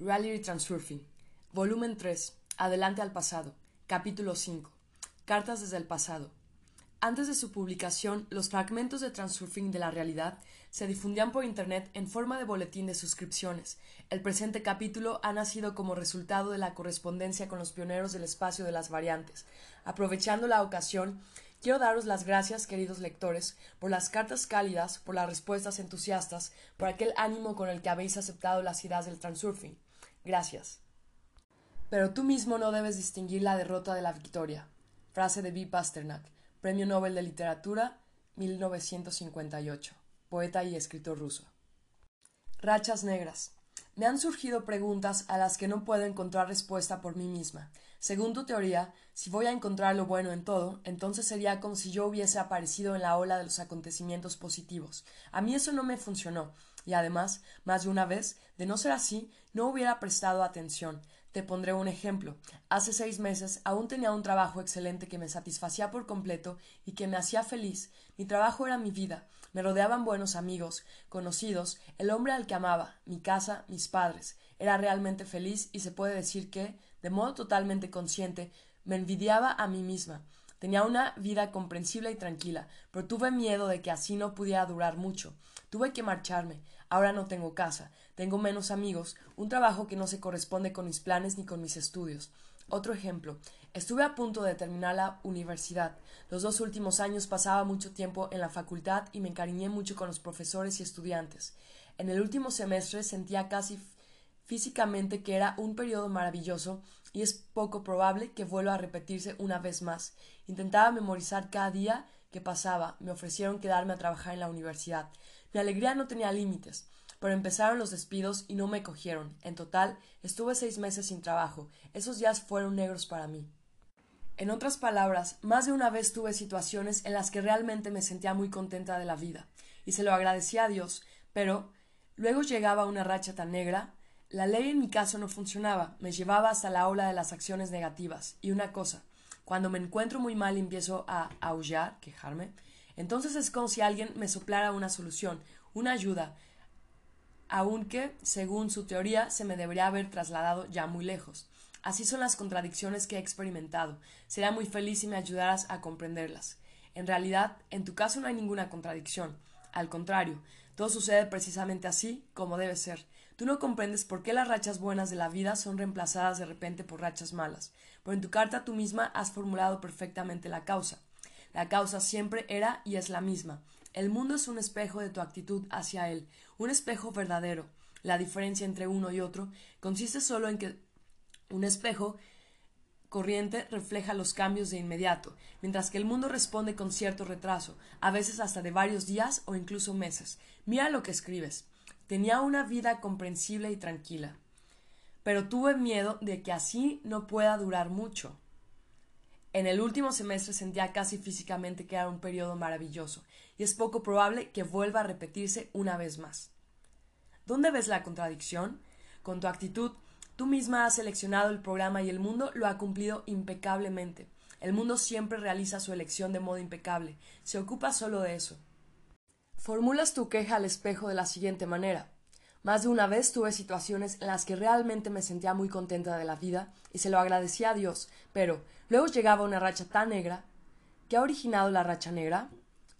Reality Transurfing. Volumen 3. Adelante al pasado. Capítulo 5. Cartas desde el pasado. Antes de su publicación, los fragmentos de Transurfing de la realidad se difundían por Internet en forma de boletín de suscripciones. El presente capítulo ha nacido como resultado de la correspondencia con los pioneros del espacio de las variantes. Aprovechando la ocasión, Quiero daros las gracias, queridos lectores, por las cartas cálidas, por las respuestas entusiastas, por aquel ánimo con el que habéis aceptado las ideas del transurfing. Gracias. Pero tú mismo no debes distinguir la derrota de la victoria. Frase de B. Pasternak, Premio Nobel de Literatura, 1958. Poeta y escritor ruso. Rachas negras. Me han surgido preguntas a las que no puedo encontrar respuesta por mí misma. Según tu teoría, si voy a encontrar lo bueno en todo, entonces sería como si yo hubiese aparecido en la ola de los acontecimientos positivos. A mí eso no me funcionó, y además, más de una vez, de no ser así, no hubiera prestado atención. Te pondré un ejemplo. Hace seis meses aún tenía un trabajo excelente que me satisfacía por completo y que me hacía feliz. Mi trabajo era mi vida. Me rodeaban buenos amigos, conocidos, el hombre al que amaba, mi casa, mis padres. Era realmente feliz y se puede decir que, de modo totalmente consciente, me envidiaba a mí misma. Tenía una vida comprensible y tranquila, pero tuve miedo de que así no pudiera durar mucho. Tuve que marcharme. Ahora no tengo casa, tengo menos amigos, un trabajo que no se corresponde con mis planes ni con mis estudios. Otro ejemplo. Estuve a punto de terminar la universidad. Los dos últimos años pasaba mucho tiempo en la facultad y me encariñé mucho con los profesores y estudiantes. En el último semestre sentía casi físicamente que era un periodo maravilloso y es poco probable que vuelva a repetirse una vez más. Intentaba memorizar cada día que pasaba. Me ofrecieron quedarme a trabajar en la universidad. Mi alegría no tenía límites, pero empezaron los despidos y no me cogieron. En total, estuve seis meses sin trabajo. Esos días fueron negros para mí. En otras palabras, más de una vez tuve situaciones en las que realmente me sentía muy contenta de la vida, y se lo agradecía a Dios, pero luego llegaba una racha tan negra la ley en mi caso no funcionaba, me llevaba hasta la ola de las acciones negativas. Y una cosa, cuando me encuentro muy mal y empiezo a aullar, quejarme, entonces es como si alguien me soplara una solución, una ayuda, aunque, según su teoría, se me debería haber trasladado ya muy lejos. Así son las contradicciones que he experimentado. Sería muy feliz si me ayudaras a comprenderlas. En realidad, en tu caso no hay ninguna contradicción. Al contrario, todo sucede precisamente así como debe ser. Tú no comprendes por qué las rachas buenas de la vida son reemplazadas de repente por rachas malas, pero en tu carta tú misma has formulado perfectamente la causa. La causa siempre era y es la misma. El mundo es un espejo de tu actitud hacia él, un espejo verdadero. La diferencia entre uno y otro consiste solo en que un espejo corriente refleja los cambios de inmediato, mientras que el mundo responde con cierto retraso, a veces hasta de varios días o incluso meses. Mira lo que escribes. Tenía una vida comprensible y tranquila, pero tuve miedo de que así no pueda durar mucho. En el último semestre sentía casi físicamente que era un periodo maravilloso, y es poco probable que vuelva a repetirse una vez más. ¿Dónde ves la contradicción? Con tu actitud, tú misma has seleccionado el programa y el mundo lo ha cumplido impecablemente. El mundo siempre realiza su elección de modo impecable, se ocupa solo de eso. Formulas tu queja al espejo de la siguiente manera. Más de una vez tuve situaciones en las que realmente me sentía muy contenta de la vida y se lo agradecía a Dios, pero luego llegaba una racha tan negra. ¿Qué ha originado la racha negra?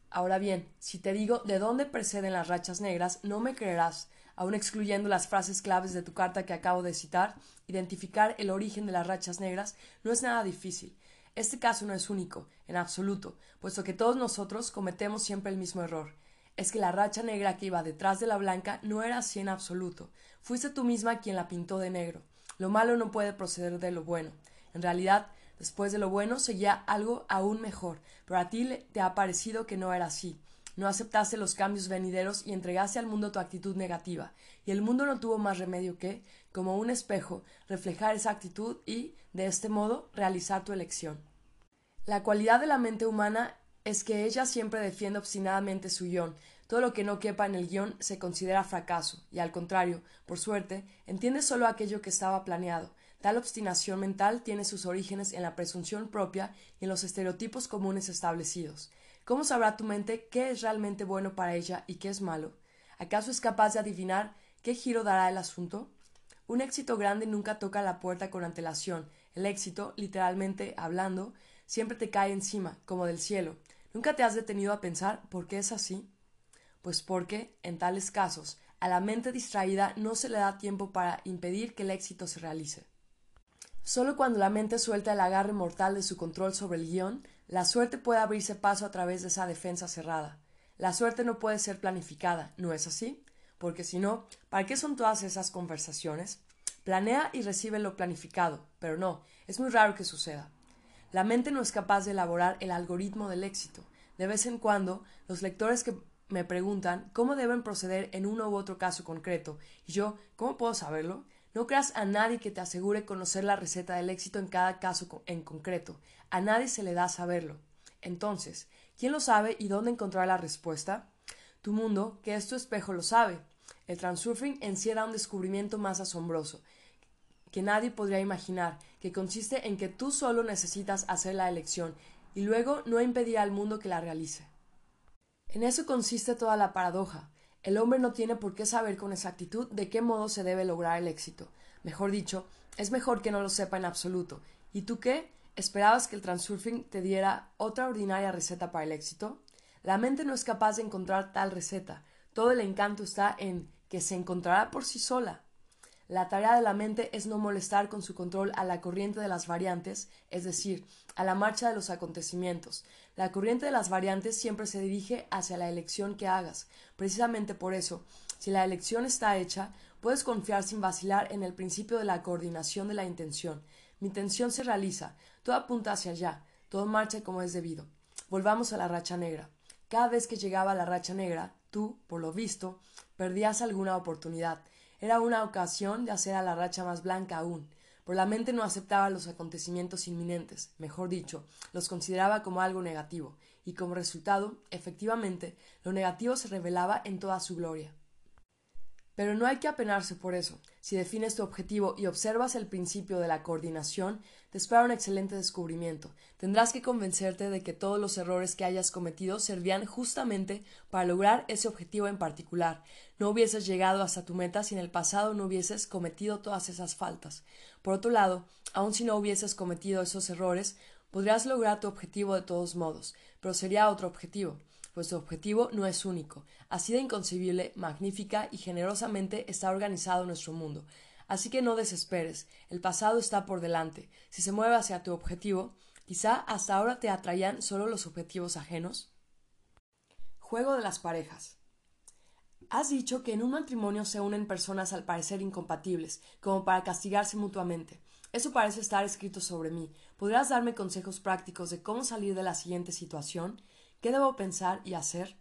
Ahora bien, si te digo de dónde preceden las rachas negras, no me creerás. Aun excluyendo las frases claves de tu carta que acabo de citar, identificar el origen de las rachas negras no es nada difícil. Este caso no es único, en absoluto, puesto que todos nosotros cometemos siempre el mismo error es que la racha negra que iba detrás de la blanca no era así en absoluto. Fuiste tú misma quien la pintó de negro. Lo malo no puede proceder de lo bueno. En realidad, después de lo bueno seguía algo aún mejor, pero a ti te ha parecido que no era así. No aceptaste los cambios venideros y entregaste al mundo tu actitud negativa, y el mundo no tuvo más remedio que, como un espejo, reflejar esa actitud y, de este modo, realizar tu elección. La cualidad de la mente humana es que ella siempre defiende obstinadamente su guion. Todo lo que no quepa en el guion se considera fracaso, y al contrario, por suerte, entiende solo aquello que estaba planeado. Tal obstinación mental tiene sus orígenes en la presunción propia y en los estereotipos comunes establecidos. ¿Cómo sabrá tu mente qué es realmente bueno para ella y qué es malo? ¿Acaso es capaz de adivinar qué giro dará el asunto? Un éxito grande nunca toca la puerta con antelación. El éxito, literalmente hablando, siempre te cae encima, como del cielo. ¿Nunca te has detenido a pensar por qué es así? Pues porque, en tales casos, a la mente distraída no se le da tiempo para impedir que el éxito se realice. Solo cuando la mente suelta el agarre mortal de su control sobre el guion, la suerte puede abrirse paso a través de esa defensa cerrada. La suerte no puede ser planificada, ¿no es así? Porque si no, ¿para qué son todas esas conversaciones? Planea y recibe lo planificado, pero no, es muy raro que suceda. La mente no es capaz de elaborar el algoritmo del éxito. De vez en cuando, los lectores que me preguntan cómo deben proceder en uno u otro caso concreto, y yo, ¿cómo puedo saberlo? No creas a nadie que te asegure conocer la receta del éxito en cada caso en concreto. A nadie se le da saberlo. Entonces, ¿quién lo sabe y dónde encontrar la respuesta? Tu mundo, que es tu espejo, lo sabe. El transurfing encierra un descubrimiento más asombroso que nadie podría imaginar, que consiste en que tú solo necesitas hacer la elección y luego no impedir al mundo que la realice. En eso consiste toda la paradoja. El hombre no tiene por qué saber con exactitud de qué modo se debe lograr el éxito. Mejor dicho, es mejor que no lo sepa en absoluto. ¿Y tú qué? ¿Esperabas que el transurfing te diera otra ordinaria receta para el éxito? La mente no es capaz de encontrar tal receta. Todo el encanto está en que se encontrará por sí sola. La tarea de la mente es no molestar con su control a la corriente de las variantes, es decir, a la marcha de los acontecimientos. La corriente de las variantes siempre se dirige hacia la elección que hagas. Precisamente por eso, si la elección está hecha, puedes confiar sin vacilar en el principio de la coordinación de la intención. Mi intención se realiza, todo apunta hacia allá, todo marcha como es debido. Volvamos a la racha negra. Cada vez que llegaba la racha negra, tú, por lo visto, perdías alguna oportunidad. Era una ocasión de hacer a la racha más blanca aún pero la mente no aceptaba los acontecimientos inminentes, mejor dicho, los consideraba como algo negativo, y como resultado, efectivamente, lo negativo se revelaba en toda su gloria. Pero no hay que apenarse por eso. Si defines tu objetivo y observas el principio de la coordinación, te espera un excelente descubrimiento. Tendrás que convencerte de que todos los errores que hayas cometido servían justamente para lograr ese objetivo en particular. No hubieses llegado hasta tu meta si en el pasado no hubieses cometido todas esas faltas. Por otro lado, aun si no hubieses cometido esos errores, podrías lograr tu objetivo de todos modos, pero sería otro objetivo pues tu objetivo no es único. Así de inconcebible, magnífica y generosamente está organizado nuestro mundo. Así que no desesperes, el pasado está por delante. Si se mueve hacia tu objetivo, quizá hasta ahora te atraían solo los objetivos ajenos. Juego de las parejas. Has dicho que en un matrimonio se unen personas al parecer incompatibles, como para castigarse mutuamente. Eso parece estar escrito sobre mí. ¿Podrías darme consejos prácticos de cómo salir de la siguiente situación? ¿Qué debo pensar y hacer?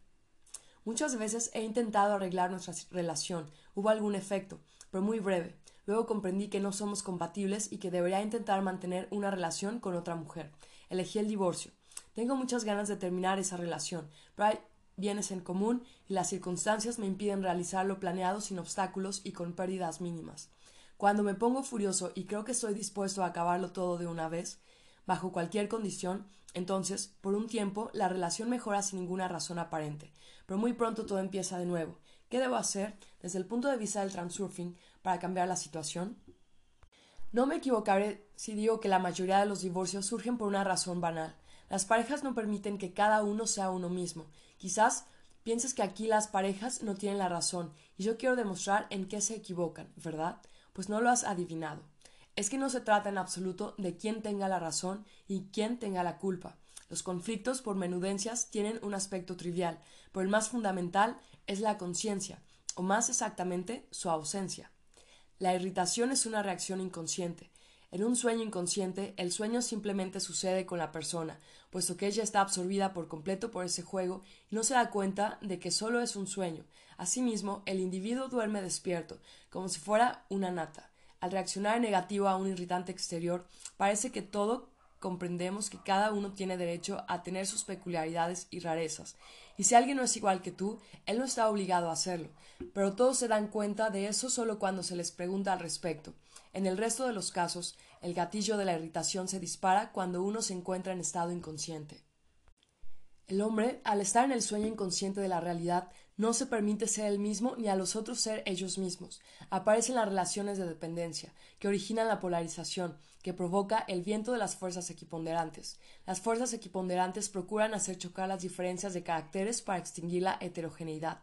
Muchas veces he intentado arreglar nuestra relación. Hubo algún efecto, pero muy breve. Luego comprendí que no somos compatibles y que debería intentar mantener una relación con otra mujer. Elegí el divorcio. Tengo muchas ganas de terminar esa relación, pero hay bienes en común y las circunstancias me impiden realizar lo planeado sin obstáculos y con pérdidas mínimas. Cuando me pongo furioso y creo que estoy dispuesto a acabarlo todo de una vez, bajo cualquier condición, entonces, por un tiempo, la relación mejora sin ninguna razón aparente, pero muy pronto todo empieza de nuevo. ¿Qué debo hacer, desde el punto de vista del transurfing, para cambiar la situación? No me equivocaré si digo que la mayoría de los divorcios surgen por una razón banal. Las parejas no permiten que cada uno sea uno mismo. Quizás pienses que aquí las parejas no tienen la razón, y yo quiero demostrar en qué se equivocan, ¿verdad? Pues no lo has adivinado es que no se trata en absoluto de quién tenga la razón y quién tenga la culpa. Los conflictos por menudencias tienen un aspecto trivial, pero el más fundamental es la conciencia, o más exactamente su ausencia. La irritación es una reacción inconsciente. En un sueño inconsciente, el sueño simplemente sucede con la persona, puesto que ella está absorbida por completo por ese juego y no se da cuenta de que solo es un sueño. Asimismo, el individuo duerme despierto, como si fuera una nata. Al reaccionar en negativo a un irritante exterior, parece que todo comprendemos que cada uno tiene derecho a tener sus peculiaridades y rarezas, y si alguien no es igual que tú, él no está obligado a hacerlo, pero todos se dan cuenta de eso solo cuando se les pregunta al respecto. En el resto de los casos, el gatillo de la irritación se dispara cuando uno se encuentra en estado inconsciente. El hombre, al estar en el sueño inconsciente de la realidad, no se permite ser el mismo ni a los otros ser ellos mismos. Aparecen las relaciones de dependencia, que originan la polarización, que provoca el viento de las fuerzas equiponderantes. Las fuerzas equiponderantes procuran hacer chocar las diferencias de caracteres para extinguir la heterogeneidad.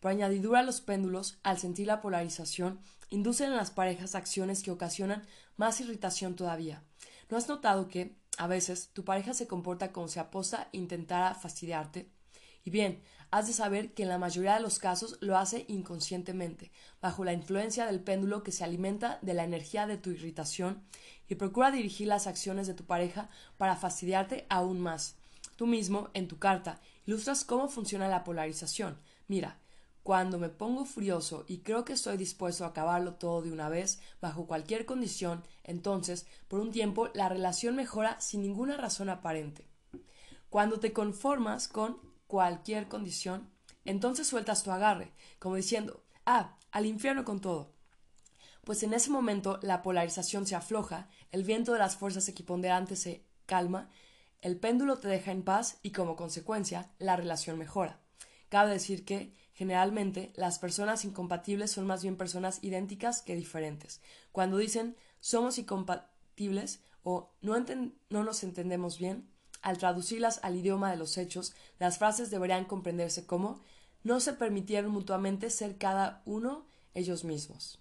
Por añadidura, los péndulos, al sentir la polarización, inducen en las parejas acciones que ocasionan más irritación todavía. ¿No has notado que, a veces, tu pareja se comporta como si aposta intentara fastidiarte? Y bien, has de saber que en la mayoría de los casos lo hace inconscientemente, bajo la influencia del péndulo que se alimenta de la energía de tu irritación y procura dirigir las acciones de tu pareja para fastidiarte aún más. Tú mismo, en tu carta, ilustras cómo funciona la polarización. Mira, cuando me pongo furioso y creo que estoy dispuesto a acabarlo todo de una vez, bajo cualquier condición, entonces, por un tiempo, la relación mejora sin ninguna razón aparente. Cuando te conformas con cualquier condición, entonces sueltas tu agarre, como diciendo, ah, al infierno con todo. Pues en ese momento la polarización se afloja, el viento de las fuerzas equiponderantes se calma, el péndulo te deja en paz y como consecuencia la relación mejora. Cabe decir que Generalmente, las personas incompatibles son más bien personas idénticas que diferentes. Cuando dicen somos incompatibles o no, no nos entendemos bien, al traducirlas al idioma de los hechos, las frases deberían comprenderse como no se permitieron mutuamente ser cada uno ellos mismos.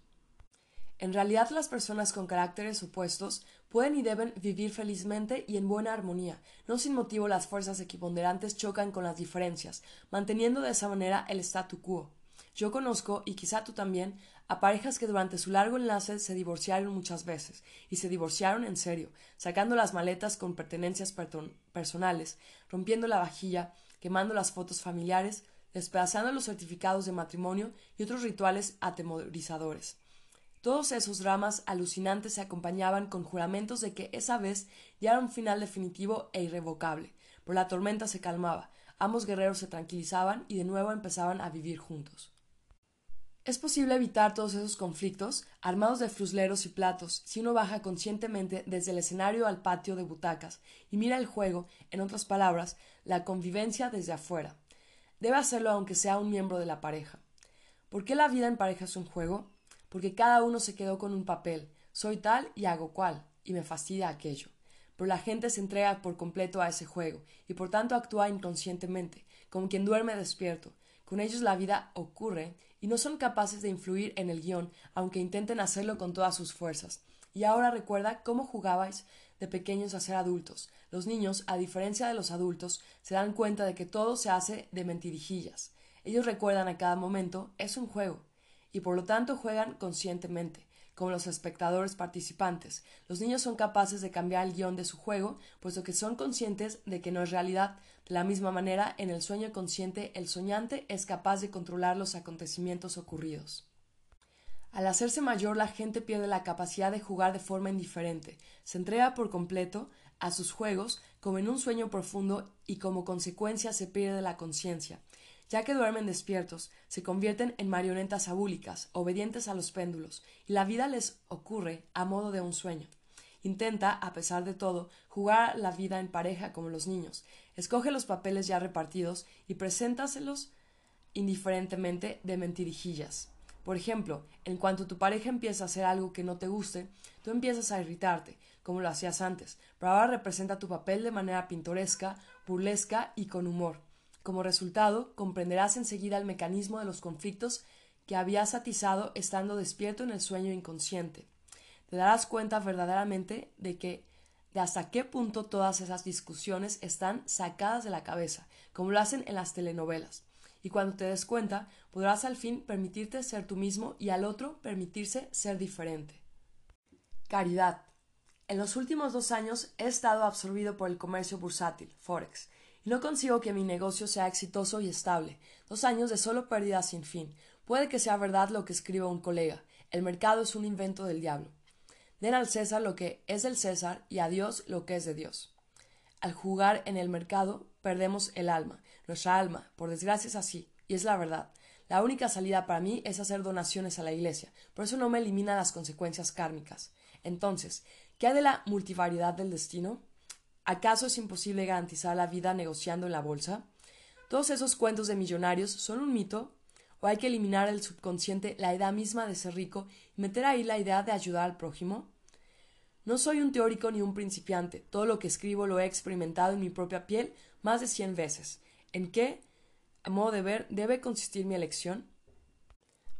En realidad las personas con caracteres opuestos pueden y deben vivir felizmente y en buena armonía. No sin motivo las fuerzas equiponderantes chocan con las diferencias, manteniendo de esa manera el statu quo. Yo conozco, y quizá tú también, a parejas que durante su largo enlace se divorciaron muchas veces, y se divorciaron en serio, sacando las maletas con pertenencias personales, rompiendo la vajilla, quemando las fotos familiares, despedazando los certificados de matrimonio y otros rituales atemorizadores. Todos esos dramas alucinantes se acompañaban con juramentos de que esa vez ya era un final definitivo e irrevocable, pero la tormenta se calmaba, ambos guerreros se tranquilizaban y de nuevo empezaban a vivir juntos. Es posible evitar todos esos conflictos, armados de frusleros y platos, si uno baja conscientemente desde el escenario al patio de butacas y mira el juego, en otras palabras, la convivencia desde afuera. Debe hacerlo aunque sea un miembro de la pareja. ¿Por qué la vida en pareja es un juego? porque cada uno se quedó con un papel. Soy tal y hago cual, y me fastidia aquello. Pero la gente se entrega por completo a ese juego, y por tanto actúa inconscientemente, como quien duerme despierto. Con ellos la vida ocurre, y no son capaces de influir en el guion, aunque intenten hacerlo con todas sus fuerzas. Y ahora recuerda cómo jugabais de pequeños a ser adultos. Los niños, a diferencia de los adultos, se dan cuenta de que todo se hace de mentirijillas. Ellos recuerdan a cada momento, es un juego, y por lo tanto juegan conscientemente, como los espectadores participantes. Los niños son capaces de cambiar el guion de su juego, puesto que son conscientes de que no es realidad. De la misma manera, en el sueño consciente, el soñante es capaz de controlar los acontecimientos ocurridos. Al hacerse mayor, la gente pierde la capacidad de jugar de forma indiferente, se entrega por completo a sus juegos como en un sueño profundo y como consecuencia se pierde la conciencia ya que duermen despiertos, se convierten en marionetas abúlicas, obedientes a los péndulos, y la vida les ocurre a modo de un sueño. Intenta, a pesar de todo, jugar la vida en pareja como los niños. Escoge los papeles ya repartidos y preséntaselos indiferentemente de mentirijillas. Por ejemplo, en cuanto tu pareja empieza a hacer algo que no te guste, tú empiezas a irritarte, como lo hacías antes, pero ahora representa tu papel de manera pintoresca, burlesca y con humor. Como resultado, comprenderás enseguida el mecanismo de los conflictos que habías atizado estando despierto en el sueño inconsciente. Te darás cuenta verdaderamente de que de hasta qué punto todas esas discusiones están sacadas de la cabeza, como lo hacen en las telenovelas. Y cuando te des cuenta, podrás al fin permitirte ser tú mismo y al otro permitirse ser diferente. Caridad. En los últimos dos años he estado absorbido por el comercio bursátil, Forex, y no consigo que mi negocio sea exitoso y estable. Dos años de solo pérdida sin fin. Puede que sea verdad lo que escribe un colega. El mercado es un invento del diablo. Den al César lo que es del César y a Dios lo que es de Dios. Al jugar en el mercado perdemos el alma, nuestra alma, por desgracia es así, y es la verdad. La única salida para mí es hacer donaciones a la Iglesia, por eso no me elimina las consecuencias kármicas. Entonces, ¿qué hay de la multivariedad del destino? ¿Acaso es imposible garantizar la vida negociando en la bolsa? ¿Todos esos cuentos de millonarios son un mito? ¿O hay que eliminar del subconsciente la idea misma de ser rico y meter ahí la idea de ayudar al prójimo? No soy un teórico ni un principiante. Todo lo que escribo lo he experimentado en mi propia piel más de cien veces. ¿En qué, a modo de ver, debe consistir mi elección?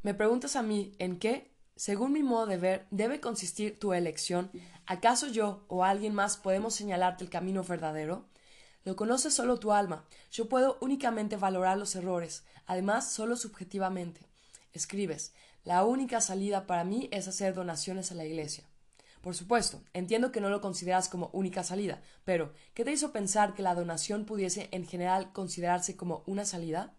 Me preguntas a mí, ¿en qué? Según mi modo de ver, debe consistir tu elección. ¿Acaso yo o alguien más podemos señalarte el camino verdadero? Lo conoce solo tu alma. Yo puedo únicamente valorar los errores, además solo subjetivamente. Escribes, la única salida para mí es hacer donaciones a la Iglesia. Por supuesto, entiendo que no lo consideras como única salida, pero ¿qué te hizo pensar que la donación pudiese en general considerarse como una salida?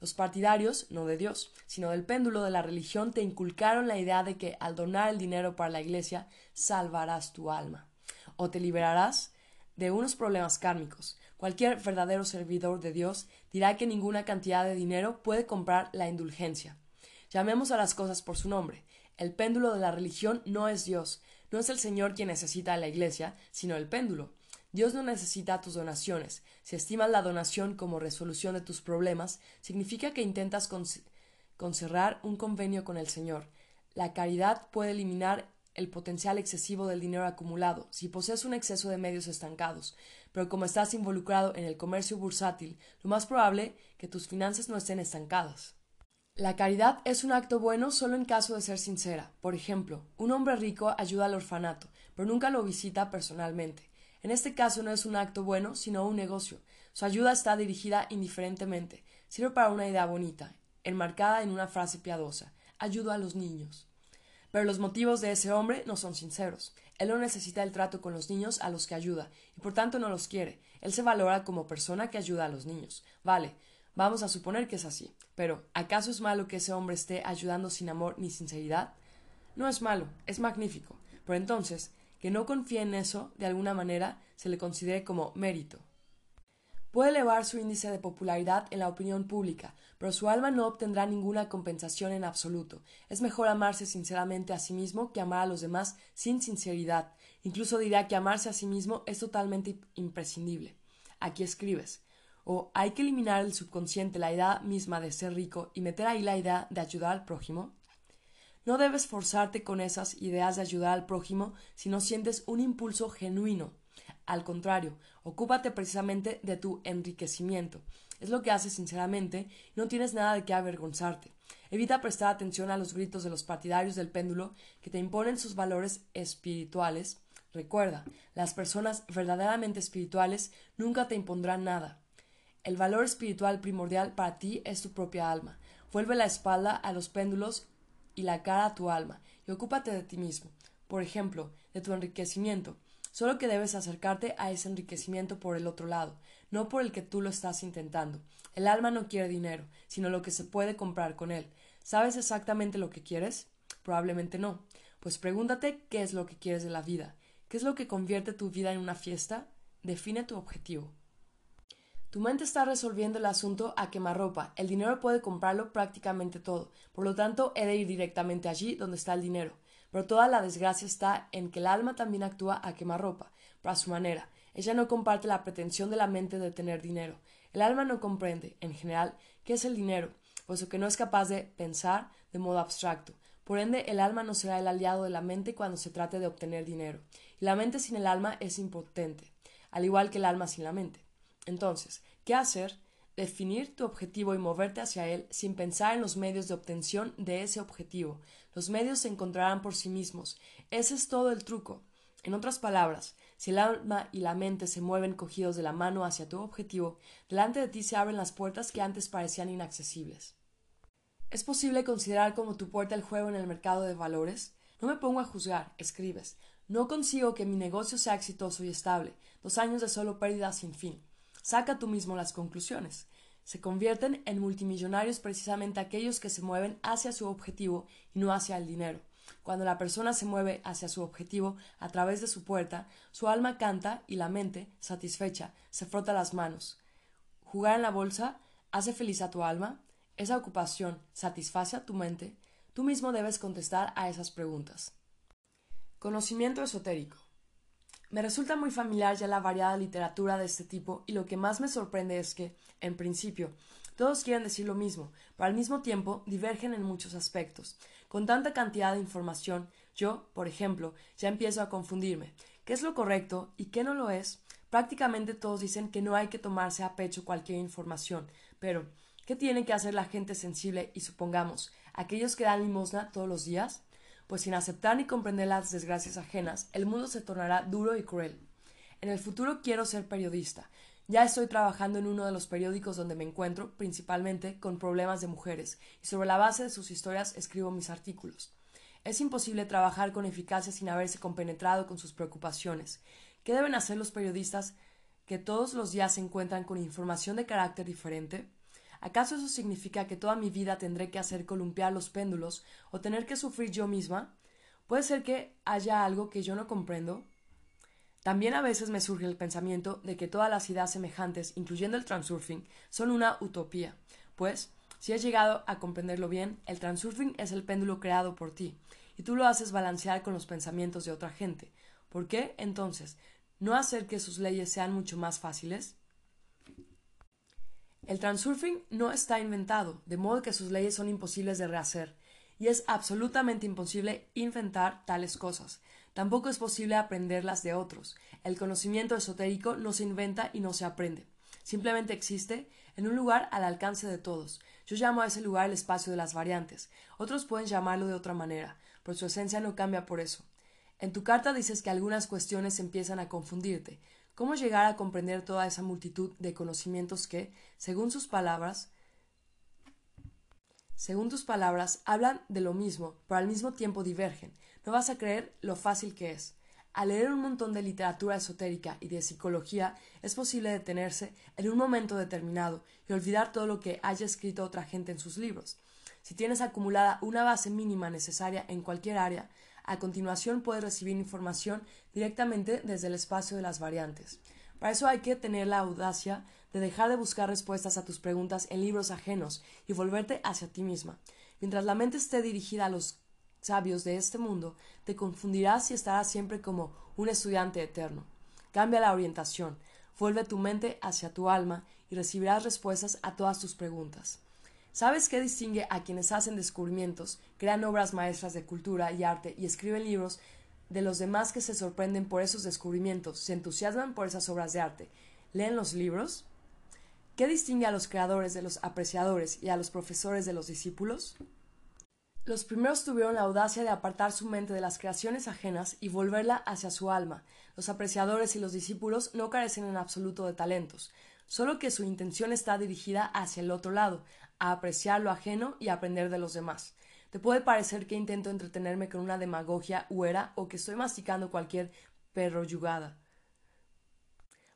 Los partidarios, no de Dios, sino del péndulo de la religión, te inculcaron la idea de que al donar el dinero para la Iglesia salvarás tu alma, o te liberarás de unos problemas kármicos. Cualquier verdadero servidor de Dios dirá que ninguna cantidad de dinero puede comprar la indulgencia. Llamemos a las cosas por su nombre. El péndulo de la religión no es Dios, no es el Señor quien necesita a la Iglesia, sino el péndulo. Dios no necesita tus donaciones. Si estimas la donación como resolución de tus problemas, significa que intentas concerrar un convenio con el Señor. La caridad puede eliminar el potencial excesivo del dinero acumulado si posees un exceso de medios estancados, pero como estás involucrado en el comercio bursátil, lo más probable que tus finanzas no estén estancadas. La caridad es un acto bueno solo en caso de ser sincera. Por ejemplo, un hombre rico ayuda al orfanato, pero nunca lo visita personalmente. En este caso no es un acto bueno, sino un negocio. Su ayuda está dirigida indiferentemente. Sirve para una idea bonita, enmarcada en una frase piadosa. Ayudo a los niños. Pero los motivos de ese hombre no son sinceros. Él no necesita el trato con los niños a los que ayuda, y por tanto no los quiere. Él se valora como persona que ayuda a los niños. Vale, Vamos a suponer que es así. Pero, ¿acaso es malo que ese hombre esté ayudando sin amor ni sinceridad? No es malo, es magnífico. Pero entonces, que no confíe en eso, de alguna manera, se le considere como mérito. Puede elevar su índice de popularidad en la opinión pública, pero su alma no obtendrá ninguna compensación en absoluto. Es mejor amarse sinceramente a sí mismo que amar a los demás sin sinceridad. Incluso dirá que amarse a sí mismo es totalmente imprescindible. Aquí escribes o hay que eliminar el subconsciente la idea misma de ser rico y meter ahí la idea de ayudar al prójimo? No debes forzarte con esas ideas de ayudar al prójimo si no sientes un impulso genuino. Al contrario, ocúpate precisamente de tu enriquecimiento. Es lo que haces sinceramente y no tienes nada de qué avergonzarte. Evita prestar atención a los gritos de los partidarios del péndulo que te imponen sus valores espirituales. Recuerda, las personas verdaderamente espirituales nunca te impondrán nada. El valor espiritual primordial para ti es tu propia alma. Vuelve la espalda a los péndulos y la cara a tu alma, y ocúpate de ti mismo. Por ejemplo, de tu enriquecimiento. Solo que debes acercarte a ese enriquecimiento por el otro lado, no por el que tú lo estás intentando. El alma no quiere dinero, sino lo que se puede comprar con él. ¿Sabes exactamente lo que quieres? Probablemente no. Pues pregúntate qué es lo que quieres de la vida. ¿Qué es lo que convierte tu vida en una fiesta? Define tu objetivo. Tu mente está resolviendo el asunto a quemarropa. El dinero puede comprarlo prácticamente todo. Por lo tanto, he de ir directamente allí donde está el dinero. Pero toda la desgracia está en que el alma también actúa a quemarropa, pero a su manera. Ella no comparte la pretensión de la mente de tener dinero. El alma no comprende, en general, qué es el dinero, puesto que no es capaz de pensar de modo abstracto. Por ende, el alma no será el aliado de la mente cuando se trate de obtener dinero. Y la mente sin el alma es impotente, al igual que el alma sin la mente. Entonces, ¿qué hacer? Definir tu objetivo y moverte hacia él sin pensar en los medios de obtención de ese objetivo. Los medios se encontrarán por sí mismos. Ese es todo el truco. En otras palabras, si el alma y la mente se mueven cogidos de la mano hacia tu objetivo, delante de ti se abren las puertas que antes parecían inaccesibles. ¿Es posible considerar como tu puerta el juego en el mercado de valores? No me pongo a juzgar, escribes. No consigo que mi negocio sea exitoso y estable. Dos años de solo pérdida sin fin. Saca tú mismo las conclusiones. Se convierten en multimillonarios precisamente aquellos que se mueven hacia su objetivo y no hacia el dinero. Cuando la persona se mueve hacia su objetivo a través de su puerta, su alma canta y la mente, satisfecha, se frota las manos. Jugar en la bolsa hace feliz a tu alma. Esa ocupación satisface a tu mente. Tú mismo debes contestar a esas preguntas. Conocimiento esotérico. Me resulta muy familiar ya la variada literatura de este tipo y lo que más me sorprende es que, en principio, todos quieren decir lo mismo, pero al mismo tiempo divergen en muchos aspectos. Con tanta cantidad de información, yo, por ejemplo, ya empiezo a confundirme. ¿Qué es lo correcto y qué no lo es? Prácticamente todos dicen que no hay que tomarse a pecho cualquier información, pero ¿qué tiene que hacer la gente sensible y supongamos aquellos que dan limosna todos los días? Pues sin aceptar ni comprender las desgracias ajenas, el mundo se tornará duro y cruel. En el futuro quiero ser periodista, ya estoy trabajando en uno de los periódicos donde me encuentro, principalmente con problemas de mujeres, y sobre la base de sus historias escribo mis artículos. Es imposible trabajar con eficacia sin haberse compenetrado con sus preocupaciones. ¿Qué deben hacer los periodistas que todos los días se encuentran con información de carácter diferente? ¿Acaso eso significa que toda mi vida tendré que hacer columpiar los péndulos o tener que sufrir yo misma? ¿Puede ser que haya algo que yo no comprendo? También a veces me surge el pensamiento de que todas las ideas semejantes, incluyendo el transurfing, son una utopía, pues, si has llegado a comprenderlo bien, el transurfing es el péndulo creado por ti, y tú lo haces balancear con los pensamientos de otra gente. ¿Por qué, entonces, no hacer que sus leyes sean mucho más fáciles? El transurfing no está inventado, de modo que sus leyes son imposibles de rehacer, y es absolutamente imposible inventar tales cosas. Tampoco es posible aprenderlas de otros. El conocimiento esotérico no se inventa y no se aprende. Simplemente existe en un lugar al alcance de todos. Yo llamo a ese lugar el espacio de las variantes. Otros pueden llamarlo de otra manera, pero su esencia no cambia por eso. En tu carta dices que algunas cuestiones empiezan a confundirte. ¿Cómo llegar a comprender toda esa multitud de conocimientos que, según sus palabras, según tus palabras, hablan de lo mismo, pero al mismo tiempo divergen? No vas a creer lo fácil que es. Al leer un montón de literatura esotérica y de psicología, es posible detenerse en un momento determinado y olvidar todo lo que haya escrito otra gente en sus libros. Si tienes acumulada una base mínima necesaria en cualquier área, a continuación puedes recibir información directamente desde el espacio de las variantes. Para eso hay que tener la audacia de dejar de buscar respuestas a tus preguntas en libros ajenos y volverte hacia ti misma. Mientras la mente esté dirigida a los sabios de este mundo, te confundirás y estarás siempre como un estudiante eterno. Cambia la orientación, vuelve tu mente hacia tu alma y recibirás respuestas a todas tus preguntas. ¿Sabes qué distingue a quienes hacen descubrimientos, crean obras maestras de cultura y arte y escriben libros de los demás que se sorprenden por esos descubrimientos, se entusiasman por esas obras de arte, leen los libros? ¿Qué distingue a los creadores de los apreciadores y a los profesores de los discípulos? Los primeros tuvieron la audacia de apartar su mente de las creaciones ajenas y volverla hacia su alma. Los apreciadores y los discípulos no carecen en absoluto de talentos, solo que su intención está dirigida hacia el otro lado, a apreciar lo ajeno y aprender de los demás. Te puede parecer que intento entretenerme con una demagogia huera o que estoy masticando cualquier perro yugada.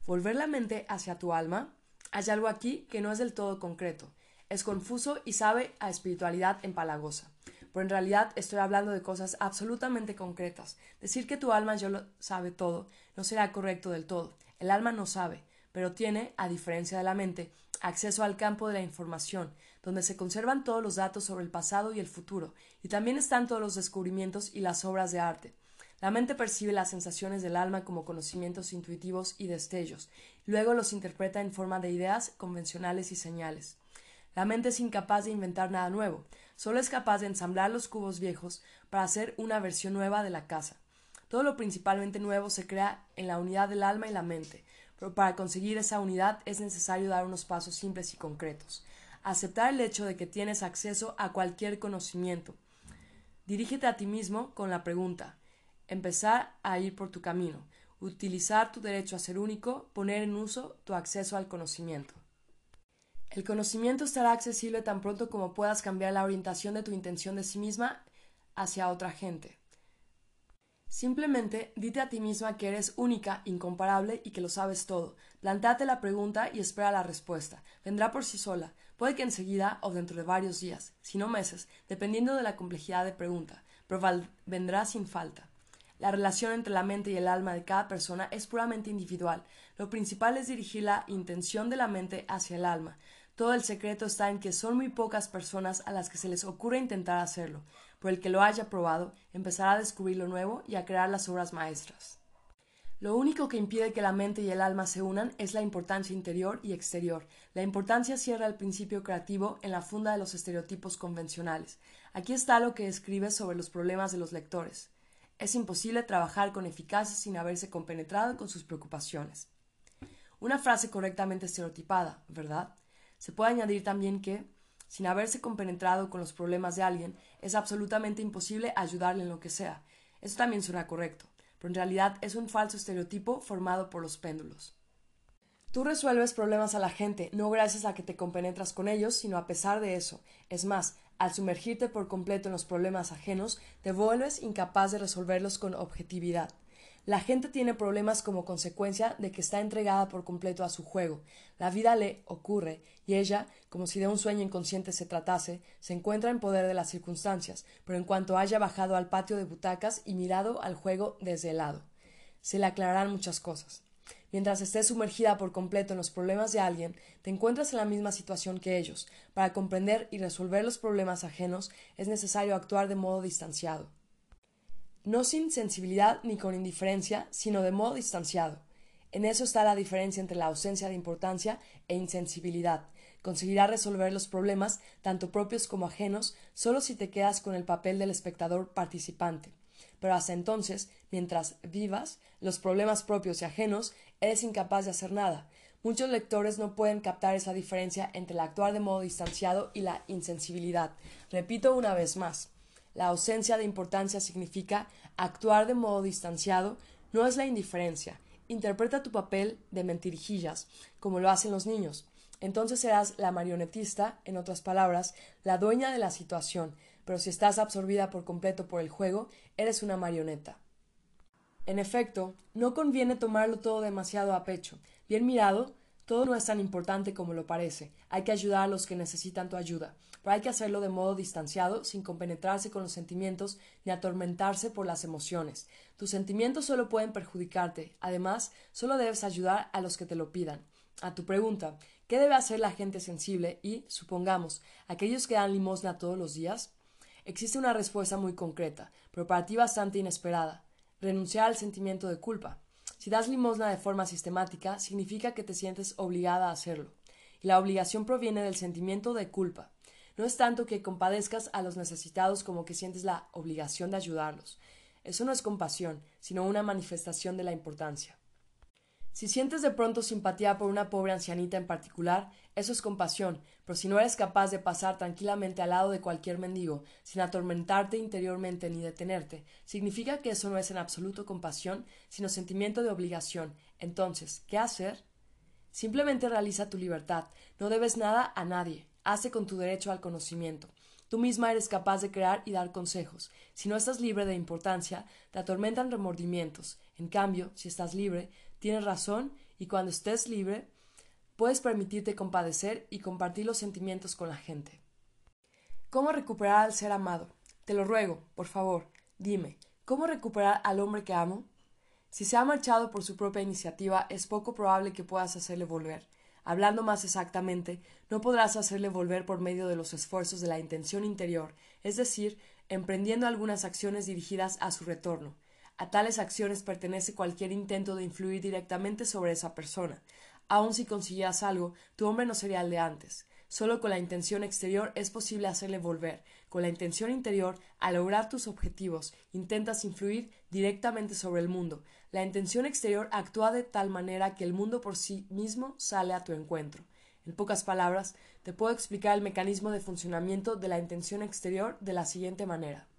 Volver la mente hacia tu alma. Hay algo aquí que no es del todo concreto. Es confuso y sabe a espiritualidad empalagosa pero en realidad estoy hablando de cosas absolutamente concretas. Decir que tu alma yo lo sabe todo no será correcto del todo. El alma no sabe, pero tiene, a diferencia de la mente, acceso al campo de la información, donde se conservan todos los datos sobre el pasado y el futuro, y también están todos los descubrimientos y las obras de arte. La mente percibe las sensaciones del alma como conocimientos intuitivos y destellos, luego los interpreta en forma de ideas convencionales y señales. La mente es incapaz de inventar nada nuevo, Solo es capaz de ensamblar los cubos viejos para hacer una versión nueva de la casa. Todo lo principalmente nuevo se crea en la unidad del alma y la mente, pero para conseguir esa unidad es necesario dar unos pasos simples y concretos. Aceptar el hecho de que tienes acceso a cualquier conocimiento. Dirígete a ti mismo con la pregunta empezar a ir por tu camino, utilizar tu derecho a ser único, poner en uso tu acceso al conocimiento. El conocimiento estará accesible tan pronto como puedas cambiar la orientación de tu intención de sí misma hacia otra gente. Simplemente dite a ti misma que eres única, incomparable y que lo sabes todo. Plantate la pregunta y espera la respuesta. Vendrá por sí sola, puede que enseguida o dentro de varios días, si no meses, dependiendo de la complejidad de pregunta, pero vendrá sin falta. La relación entre la mente y el alma de cada persona es puramente individual. Lo principal es dirigir la intención de la mente hacia el alma. Todo el secreto está en que son muy pocas personas a las que se les ocurre intentar hacerlo, por el que lo haya probado empezará a descubrir lo nuevo y a crear las obras maestras. Lo único que impide que la mente y el alma se unan es la importancia interior y exterior. La importancia cierra el principio creativo en la funda de los estereotipos convencionales. Aquí está lo que escribe sobre los problemas de los lectores. Es imposible trabajar con eficacia sin haberse compenetrado con sus preocupaciones. Una frase correctamente estereotipada, ¿verdad? Se puede añadir también que, sin haberse compenetrado con los problemas de alguien, es absolutamente imposible ayudarle en lo que sea. Eso también suena correcto pero en realidad es un falso estereotipo formado por los péndulos. Tú resuelves problemas a la gente, no gracias a que te compenetras con ellos, sino a pesar de eso. Es más, al sumergirte por completo en los problemas ajenos, te vuelves incapaz de resolverlos con objetividad. La gente tiene problemas como consecuencia de que está entregada por completo a su juego. La vida le ocurre y ella, como si de un sueño inconsciente se tratase, se encuentra en poder de las circunstancias, pero en cuanto haya bajado al patio de butacas y mirado al juego desde el lado, se le aclararán muchas cosas. Mientras estés sumergida por completo en los problemas de alguien, te encuentras en la misma situación que ellos. Para comprender y resolver los problemas ajenos es necesario actuar de modo distanciado no sin sensibilidad ni con indiferencia, sino de modo distanciado. En eso está la diferencia entre la ausencia de importancia e insensibilidad. Conseguirás resolver los problemas, tanto propios como ajenos, solo si te quedas con el papel del espectador participante. Pero hasta entonces, mientras vivas los problemas propios y ajenos, eres incapaz de hacer nada. Muchos lectores no pueden captar esa diferencia entre el actuar de modo distanciado y la insensibilidad. Repito una vez más. La ausencia de importancia significa actuar de modo distanciado, no es la indiferencia. Interpreta tu papel de mentirijillas, como lo hacen los niños. Entonces serás la marionetista, en otras palabras, la dueña de la situación, pero si estás absorbida por completo por el juego, eres una marioneta. En efecto, no conviene tomarlo todo demasiado a pecho. Bien mirado, todo no es tan importante como lo parece. Hay que ayudar a los que necesitan tu ayuda, pero hay que hacerlo de modo distanciado, sin compenetrarse con los sentimientos ni atormentarse por las emociones. Tus sentimientos solo pueden perjudicarte. Además, solo debes ayudar a los que te lo pidan. A tu pregunta, ¿qué debe hacer la gente sensible? Y, supongamos, aquellos que dan limosna todos los días? Existe una respuesta muy concreta, pero para ti bastante inesperada. Renunciar al sentimiento de culpa. Si das limosna de forma sistemática, significa que te sientes obligada a hacerlo. Y la obligación proviene del sentimiento de culpa. No es tanto que compadezcas a los necesitados como que sientes la obligación de ayudarlos. Eso no es compasión, sino una manifestación de la importancia. Si sientes de pronto simpatía por una pobre ancianita en particular, eso es compasión, pero si no eres capaz de pasar tranquilamente al lado de cualquier mendigo, sin atormentarte interiormente ni detenerte, significa que eso no es en absoluto compasión, sino sentimiento de obligación. Entonces, ¿qué hacer? Simplemente realiza tu libertad, no debes nada a nadie, hace con tu derecho al conocimiento. Tú misma eres capaz de crear y dar consejos. Si no estás libre de importancia, te atormentan remordimientos. En cambio, si estás libre, Tienes razón y cuando estés libre, puedes permitirte compadecer y compartir los sentimientos con la gente. ¿Cómo recuperar al ser amado? Te lo ruego, por favor, dime, ¿cómo recuperar al hombre que amo? Si se ha marchado por su propia iniciativa, es poco probable que puedas hacerle volver. Hablando más exactamente, no podrás hacerle volver por medio de los esfuerzos de la intención interior, es decir, emprendiendo algunas acciones dirigidas a su retorno. A tales acciones pertenece cualquier intento de influir directamente sobre esa persona. Aun si consiguieras algo, tu hombre no sería el de antes. Solo con la intención exterior es posible hacerle volver. Con la intención interior, al lograr tus objetivos, intentas influir directamente sobre el mundo. La intención exterior actúa de tal manera que el mundo por sí mismo sale a tu encuentro. En pocas palabras, te puedo explicar el mecanismo de funcionamiento de la intención exterior de la siguiente manera.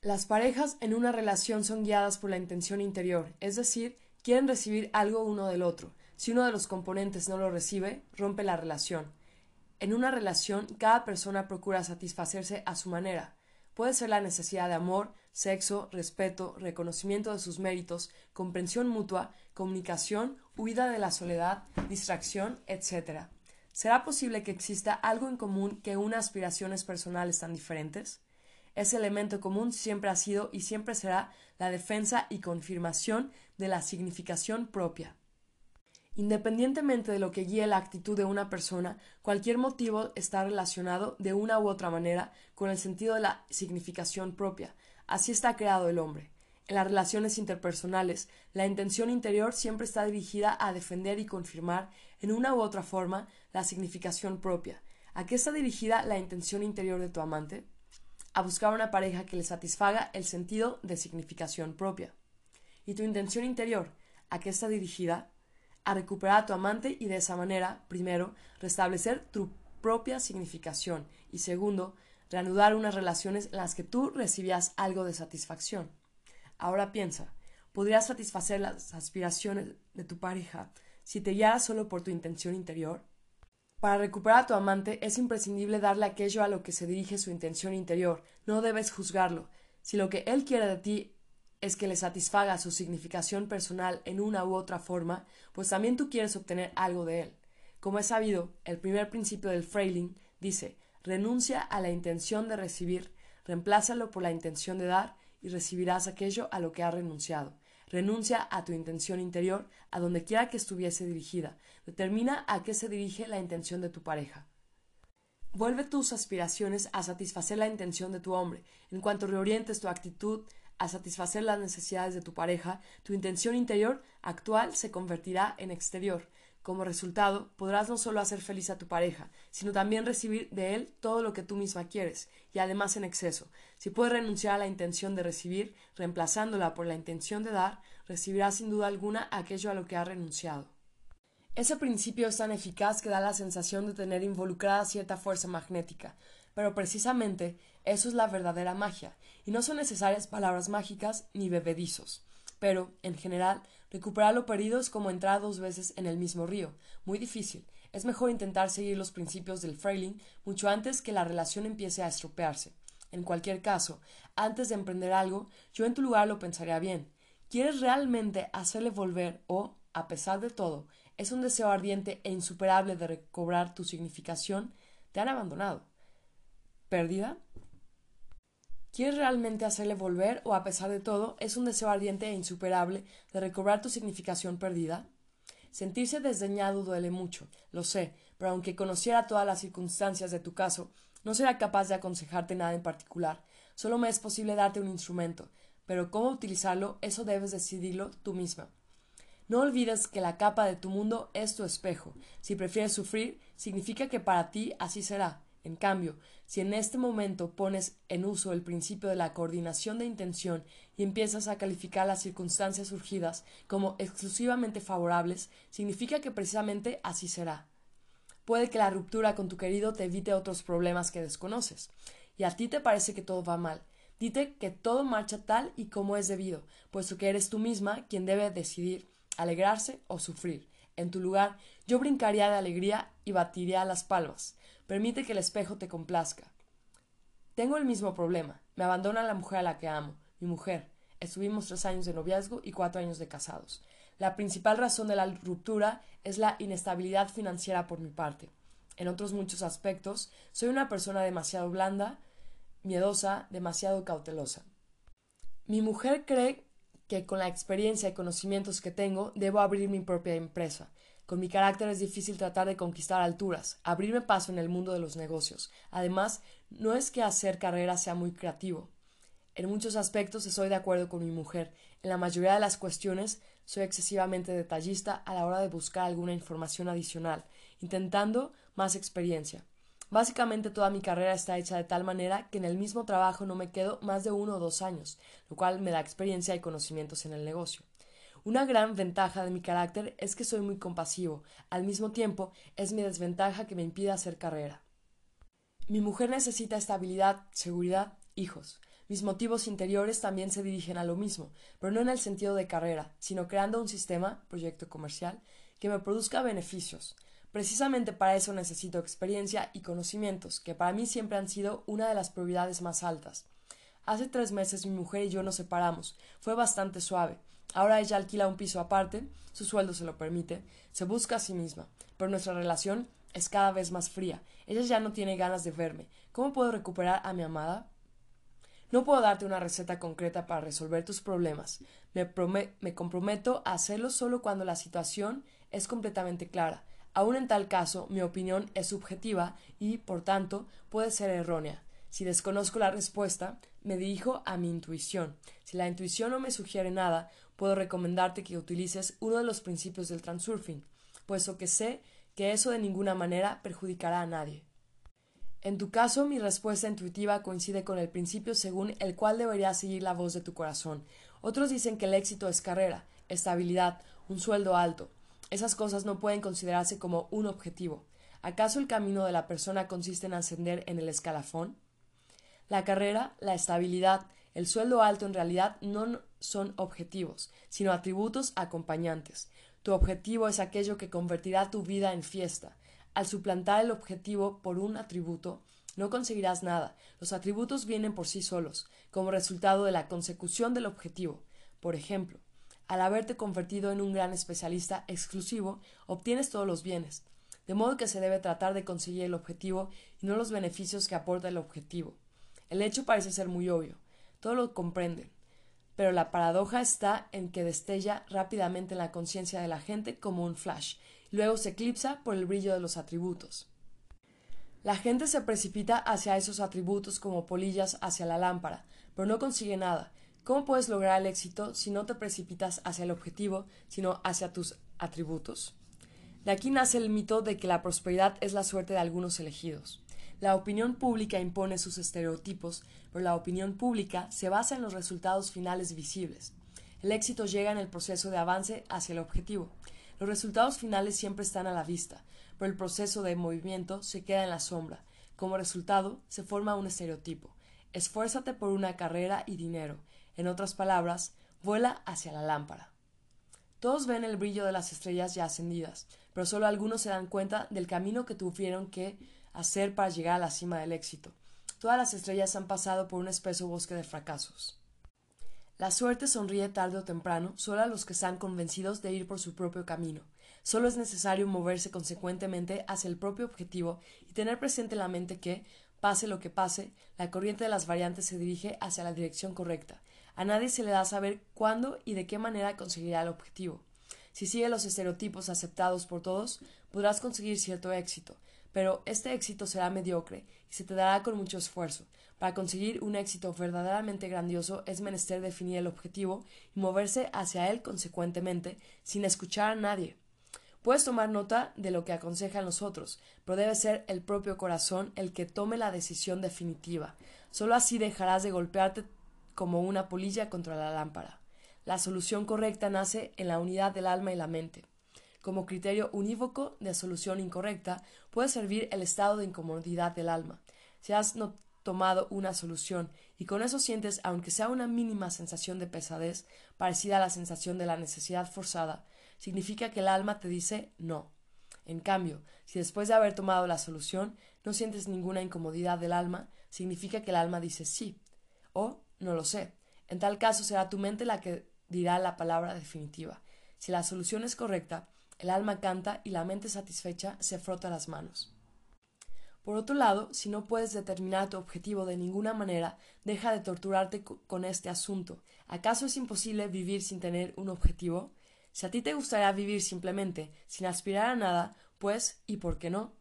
Las parejas en una relación son guiadas por la intención interior, es decir, quieren recibir algo uno del otro. Si uno de los componentes no lo recibe, rompe la relación. En una relación, cada persona procura satisfacerse a su manera. Puede ser la necesidad de amor, sexo, respeto, reconocimiento de sus méritos, comprensión mutua, comunicación, huida de la soledad, distracción, etc. ¿Será posible que exista algo en común que una aspiraciones personales tan diferentes? Ese elemento común siempre ha sido y siempre será la defensa y confirmación de la significación propia. Independientemente de lo que guíe la actitud de una persona, cualquier motivo está relacionado de una u otra manera con el sentido de la significación propia. Así está creado el hombre. En las relaciones interpersonales, la intención interior siempre está dirigida a defender y confirmar, en una u otra forma, la significación propia. ¿A qué está dirigida la intención interior de tu amante? A buscar una pareja que le satisfaga el sentido de significación propia. ¿Y tu intención interior? ¿A qué está dirigida? A recuperar a tu amante y de esa manera, primero, restablecer tu propia significación y segundo, reanudar unas relaciones en las que tú recibías algo de satisfacción. Ahora piensa, ¿podrías satisfacer las aspiraciones de tu pareja si te guiaras solo por tu intención interior? Para recuperar a tu amante es imprescindible darle aquello a lo que se dirige su intención interior. No debes juzgarlo. Si lo que él quiere de ti es que le satisfaga su significación personal en una u otra forma, pues también tú quieres obtener algo de él. Como es sabido, el primer principio del Freiling dice renuncia a la intención de recibir, reemplázalo por la intención de dar y recibirás aquello a lo que has renunciado. Renuncia a tu intención interior, a donde quiera que estuviese dirigida. Determina a qué se dirige la intención de tu pareja. Vuelve tus aspiraciones a satisfacer la intención de tu hombre. En cuanto reorientes tu actitud a satisfacer las necesidades de tu pareja, tu intención interior actual se convertirá en exterior. Como resultado, podrás no solo hacer feliz a tu pareja, sino también recibir de él todo lo que tú misma quieres, y además en exceso. Si puedes renunciar a la intención de recibir, reemplazándola por la intención de dar, recibirás sin duda alguna aquello a lo que has renunciado. Ese principio es tan eficaz que da la sensación de tener involucrada cierta fuerza magnética, pero precisamente eso es la verdadera magia, y no son necesarias palabras mágicas ni bebedizos. Pero, en general, recuperar lo perdido es como entrar dos veces en el mismo río, muy difícil. Es mejor intentar seguir los principios del frailing mucho antes que la relación empiece a estropearse. En cualquier caso, antes de emprender algo, yo en tu lugar lo pensaría bien. ¿Quieres realmente hacerle volver o, a pesar de todo, es un deseo ardiente e insuperable de recobrar tu significación? Te han abandonado. ¿Pérdida? ¿Quieres realmente hacerle volver o, a pesar de todo, es un deseo ardiente e insuperable de recobrar tu significación perdida? Sentirse desdeñado duele mucho, lo sé, pero aunque conociera todas las circunstancias de tu caso, no será capaz de aconsejarte nada en particular. Solo me es posible darte un instrumento, pero cómo utilizarlo, eso debes decidirlo tú misma. No olvides que la capa de tu mundo es tu espejo. Si prefieres sufrir, significa que para ti así será. En cambio, si en este momento pones en uso el principio de la coordinación de intención y empiezas a calificar las circunstancias surgidas como exclusivamente favorables, significa que precisamente así será. Puede que la ruptura con tu querido te evite otros problemas que desconoces, y a ti te parece que todo va mal. Dite que todo marcha tal y como es debido, puesto que eres tú misma quien debe decidir alegrarse o sufrir. En tu lugar, yo brincaría de alegría y batiría las palmas. Permite que el espejo te complazca. Tengo el mismo problema. Me abandona la mujer a la que amo, mi mujer. Estuvimos tres años de noviazgo y cuatro años de casados. La principal razón de la ruptura es la inestabilidad financiera por mi parte. En otros muchos aspectos, soy una persona demasiado blanda, miedosa, demasiado cautelosa. Mi mujer cree que con la experiencia y conocimientos que tengo debo abrir mi propia empresa. Con mi carácter es difícil tratar de conquistar alturas, abrirme paso en el mundo de los negocios. Además, no es que hacer carrera sea muy creativo. En muchos aspectos estoy de acuerdo con mi mujer. En la mayoría de las cuestiones soy excesivamente detallista a la hora de buscar alguna información adicional, intentando más experiencia. Básicamente toda mi carrera está hecha de tal manera que en el mismo trabajo no me quedo más de uno o dos años, lo cual me da experiencia y conocimientos en el negocio. Una gran ventaja de mi carácter es que soy muy compasivo. Al mismo tiempo, es mi desventaja que me impide hacer carrera. Mi mujer necesita estabilidad, seguridad, hijos. Mis motivos interiores también se dirigen a lo mismo, pero no en el sentido de carrera, sino creando un sistema, proyecto comercial, que me produzca beneficios. Precisamente para eso necesito experiencia y conocimientos, que para mí siempre han sido una de las prioridades más altas. Hace tres meses mi mujer y yo nos separamos. Fue bastante suave. Ahora ella alquila un piso aparte, su sueldo se lo permite, se busca a sí misma, pero nuestra relación es cada vez más fría. Ella ya no tiene ganas de verme. ¿Cómo puedo recuperar a mi amada? No puedo darte una receta concreta para resolver tus problemas. Me, me comprometo a hacerlo solo cuando la situación es completamente clara. Aun en tal caso, mi opinión es subjetiva y, por tanto, puede ser errónea. Si desconozco la respuesta, me dirijo a mi intuición. Si la intuición no me sugiere nada, puedo recomendarte que utilices uno de los principios del transurfing, puesto que sé que eso de ninguna manera perjudicará a nadie. En tu caso, mi respuesta intuitiva coincide con el principio según el cual deberías seguir la voz de tu corazón. Otros dicen que el éxito es carrera, estabilidad, un sueldo alto. Esas cosas no pueden considerarse como un objetivo. ¿Acaso el camino de la persona consiste en ascender en el escalafón? La carrera, la estabilidad, el sueldo alto en realidad no son objetivos, sino atributos acompañantes. Tu objetivo es aquello que convertirá tu vida en fiesta. Al suplantar el objetivo por un atributo, no conseguirás nada. Los atributos vienen por sí solos, como resultado de la consecución del objetivo. Por ejemplo, al haberte convertido en un gran especialista exclusivo, obtienes todos los bienes, de modo que se debe tratar de conseguir el objetivo y no los beneficios que aporta el objetivo. El hecho parece ser muy obvio, todo lo comprenden, pero la paradoja está en que destella rápidamente en la conciencia de la gente como un flash, y luego se eclipsa por el brillo de los atributos. La gente se precipita hacia esos atributos como polillas hacia la lámpara, pero no consigue nada. ¿Cómo puedes lograr el éxito si no te precipitas hacia el objetivo, sino hacia tus atributos? De aquí nace el mito de que la prosperidad es la suerte de algunos elegidos. La opinión pública impone sus estereotipos, pero la opinión pública se basa en los resultados finales visibles. El éxito llega en el proceso de avance hacia el objetivo. Los resultados finales siempre están a la vista, pero el proceso de movimiento se queda en la sombra. Como resultado, se forma un estereotipo. Esfuérzate por una carrera y dinero. En otras palabras, vuela hacia la lámpara. Todos ven el brillo de las estrellas ya ascendidas, pero solo algunos se dan cuenta del camino que tuvieron que hacer para llegar a la cima del éxito. Todas las estrellas han pasado por un espeso bosque de fracasos. La suerte sonríe tarde o temprano solo a los que están convencidos de ir por su propio camino. Solo es necesario moverse consecuentemente hacia el propio objetivo y tener presente en la mente que, pase lo que pase, la corriente de las variantes se dirige hacia la dirección correcta. A nadie se le da saber cuándo y de qué manera conseguirá el objetivo. Si sigue los estereotipos aceptados por todos, podrás conseguir cierto éxito, pero este éxito será mediocre y se te dará con mucho esfuerzo. Para conseguir un éxito verdaderamente grandioso es menester definir el objetivo y moverse hacia él consecuentemente, sin escuchar a nadie. Puedes tomar nota de lo que aconsejan los otros, pero debe ser el propio corazón el que tome la decisión definitiva. Solo así dejarás de golpearte como una polilla contra la lámpara. La solución correcta nace en la unidad del alma y la mente. Como criterio unívoco de solución incorrecta puede servir el estado de incomodidad del alma. Si has no tomado una solución y con eso sientes, aunque sea una mínima sensación de pesadez, parecida a la sensación de la necesidad forzada, significa que el alma te dice no. En cambio, si después de haber tomado la solución no sientes ninguna incomodidad del alma, significa que el alma dice sí. O no lo sé. En tal caso será tu mente la que dirá la palabra definitiva. Si la solución es correcta, el alma canta y la mente satisfecha se frota las manos. Por otro lado, si no puedes determinar tu objetivo de ninguna manera, deja de torturarte con este asunto. ¿Acaso es imposible vivir sin tener un objetivo? Si a ti te gustaría vivir simplemente, sin aspirar a nada, pues, ¿y por qué no?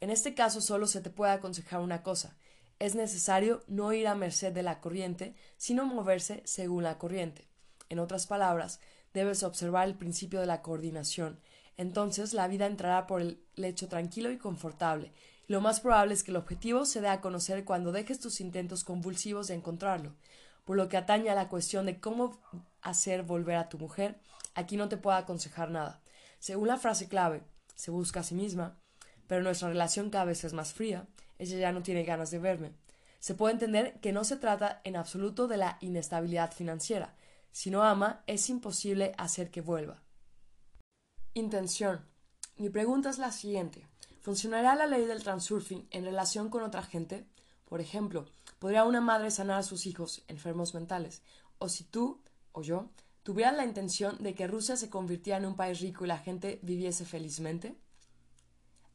En este caso solo se te puede aconsejar una cosa. Es necesario no ir a merced de la corriente, sino moverse según la corriente. En otras palabras, debes observar el principio de la coordinación, entonces la vida entrará por el lecho tranquilo y confortable, lo más probable es que el objetivo se dé a conocer cuando dejes tus intentos convulsivos de encontrarlo. Por lo que atañe a la cuestión de cómo hacer volver a tu mujer, aquí no te puedo aconsejar nada. Según la frase clave, se busca a sí misma, pero nuestra relación cada vez es más fría, ella ya no tiene ganas de verme. Se puede entender que no se trata en absoluto de la inestabilidad financiera. Si no ama, es imposible hacer que vuelva. Intención. Mi pregunta es la siguiente. ¿Funcionará la ley del transurfing en relación con otra gente? Por ejemplo, ¿podría una madre sanar a sus hijos enfermos mentales? O si tú, o yo, tuvieran la intención de que Rusia se convirtiera en un país rico y la gente viviese felizmente?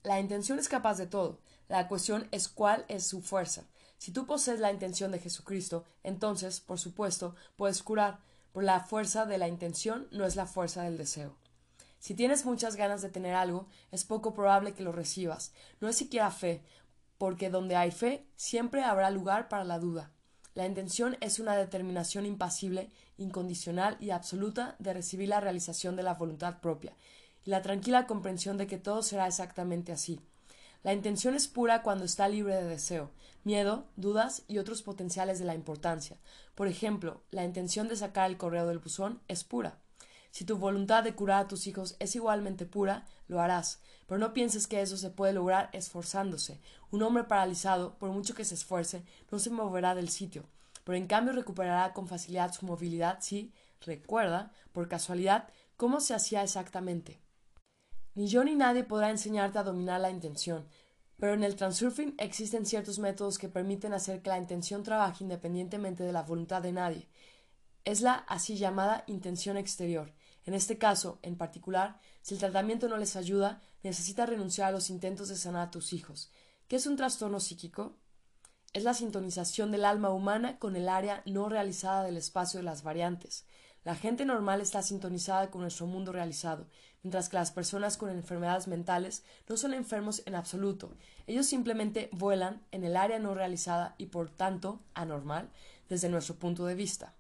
La intención es capaz de todo. La cuestión es cuál es su fuerza. Si tú posees la intención de Jesucristo, entonces, por supuesto, puedes curar, por la fuerza de la intención no es la fuerza del deseo. Si tienes muchas ganas de tener algo, es poco probable que lo recibas. No es siquiera fe, porque donde hay fe siempre habrá lugar para la duda. La intención es una determinación impasible, incondicional y absoluta de recibir la realización de la voluntad propia, y la tranquila comprensión de que todo será exactamente así. La intención es pura cuando está libre de deseo, miedo, dudas y otros potenciales de la importancia. Por ejemplo, la intención de sacar el correo del buzón es pura. Si tu voluntad de curar a tus hijos es igualmente pura, lo harás, pero no pienses que eso se puede lograr esforzándose. Un hombre paralizado, por mucho que se esfuerce, no se moverá del sitio, pero en cambio recuperará con facilidad su movilidad si recuerda, por casualidad, cómo se hacía exactamente. Ni yo ni nadie podrá enseñarte a dominar la intención, pero en el transurfing existen ciertos métodos que permiten hacer que la intención trabaje independientemente de la voluntad de nadie. Es la así llamada intención exterior. En este caso, en particular, si el tratamiento no les ayuda, necesitas renunciar a los intentos de sanar a tus hijos. ¿Qué es un trastorno psíquico? Es la sintonización del alma humana con el área no realizada del espacio de las variantes. La gente normal está sintonizada con nuestro mundo realizado, mientras que las personas con enfermedades mentales no son enfermos en absoluto. Ellos simplemente vuelan en el área no realizada y por tanto anormal desde nuestro punto de vista.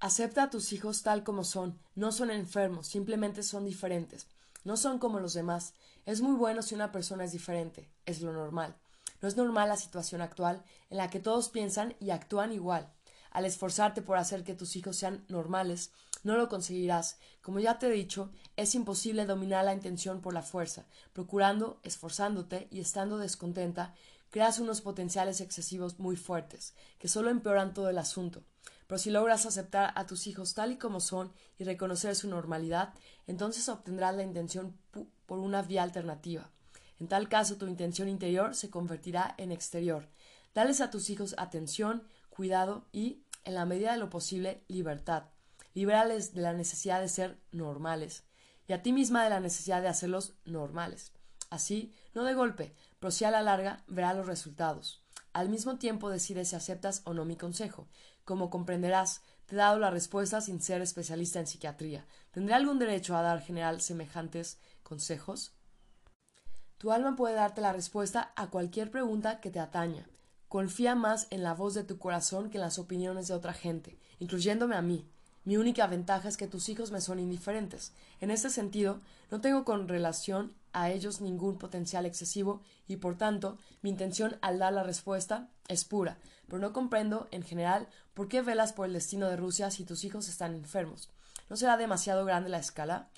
Acepta a tus hijos tal como son, no son enfermos, simplemente son diferentes, no son como los demás. Es muy bueno si una persona es diferente, es lo normal. No es normal la situación actual en la que todos piensan y actúan igual. Al esforzarte por hacer que tus hijos sean normales, no lo conseguirás. Como ya te he dicho, es imposible dominar la intención por la fuerza. Procurando, esforzándote y estando descontenta, creas unos potenciales excesivos muy fuertes, que solo empeoran todo el asunto. Pero si logras aceptar a tus hijos tal y como son y reconocer su normalidad, entonces obtendrás la intención por una vía alternativa. En tal caso, tu intención interior se convertirá en exterior. Dales a tus hijos atención, cuidado y, en la medida de lo posible, libertad. Líbrales de la necesidad de ser normales y a ti misma de la necesidad de hacerlos normales. Así, no de golpe, pero si a la larga verás los resultados. Al mismo tiempo decides si aceptas o no mi consejo. Como comprenderás, te he dado la respuesta sin ser especialista en psiquiatría. ¿Tendré algún derecho a dar general semejantes consejos? Tu alma puede darte la respuesta a cualquier pregunta que te ataña. Confía más en la voz de tu corazón que en las opiniones de otra gente, incluyéndome a mí. Mi única ventaja es que tus hijos me son indiferentes. En este sentido, no tengo con relación a ellos ningún potencial excesivo y, por tanto, mi intención al dar la respuesta es pura, pero no comprendo, en general, por qué velas por el destino de Rusia si tus hijos están enfermos. ¿No será demasiado grande la escala?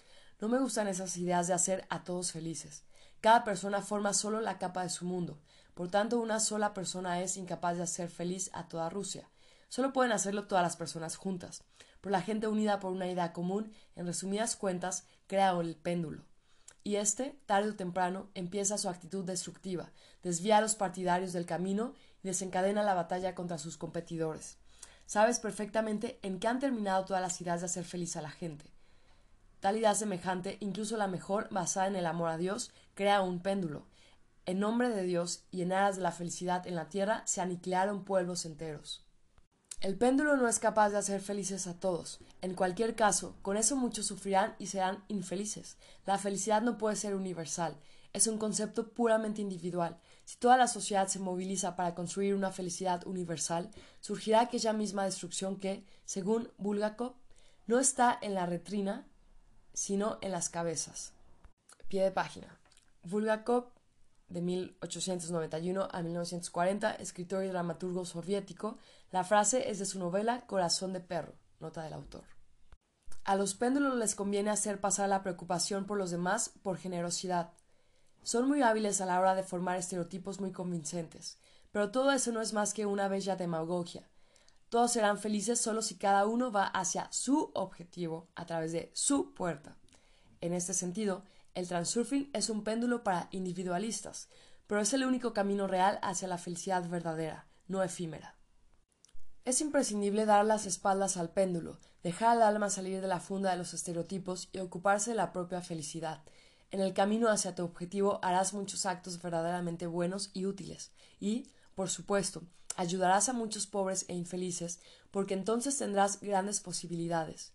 No me gustan esas ideas de hacer a todos felices. Cada persona forma solo la capa de su mundo. Por tanto, una sola persona es incapaz de hacer feliz a toda Rusia. Solo pueden hacerlo todas las personas juntas pero la gente unida por una idea común, en resumidas cuentas, crea el péndulo. Y éste, tarde o temprano, empieza su actitud destructiva, desvía a los partidarios del camino y desencadena la batalla contra sus competidores. Sabes perfectamente en qué han terminado todas las ideas de hacer feliz a la gente. Tal idea semejante, incluso la mejor, basada en el amor a Dios, crea un péndulo. En nombre de Dios y en aras de la felicidad en la tierra se aniquilaron pueblos enteros. El péndulo no es capaz de hacer felices a todos. En cualquier caso, con eso muchos sufrirán y serán infelices. La felicidad no puede ser universal, es un concepto puramente individual. Si toda la sociedad se moviliza para construir una felicidad universal, surgirá aquella misma destrucción que, según Bulgakov, no está en la retrina, sino en las cabezas. Pie de página. Bulgakov de 1891 a 1940, escritor y dramaturgo soviético. La frase es de su novela Corazón de perro, nota del autor. A los péndulos les conviene hacer pasar la preocupación por los demás por generosidad. Son muy hábiles a la hora de formar estereotipos muy convincentes, pero todo eso no es más que una bella demagogia. Todos serán felices solo si cada uno va hacia su objetivo a través de su puerta. En este sentido, el transurfing es un péndulo para individualistas, pero es el único camino real hacia la felicidad verdadera, no efímera. Es imprescindible dar las espaldas al péndulo, dejar al alma salir de la funda de los estereotipos y ocuparse de la propia felicidad. En el camino hacia tu objetivo harás muchos actos verdaderamente buenos y útiles, y, por supuesto, ayudarás a muchos pobres e infelices, porque entonces tendrás grandes posibilidades.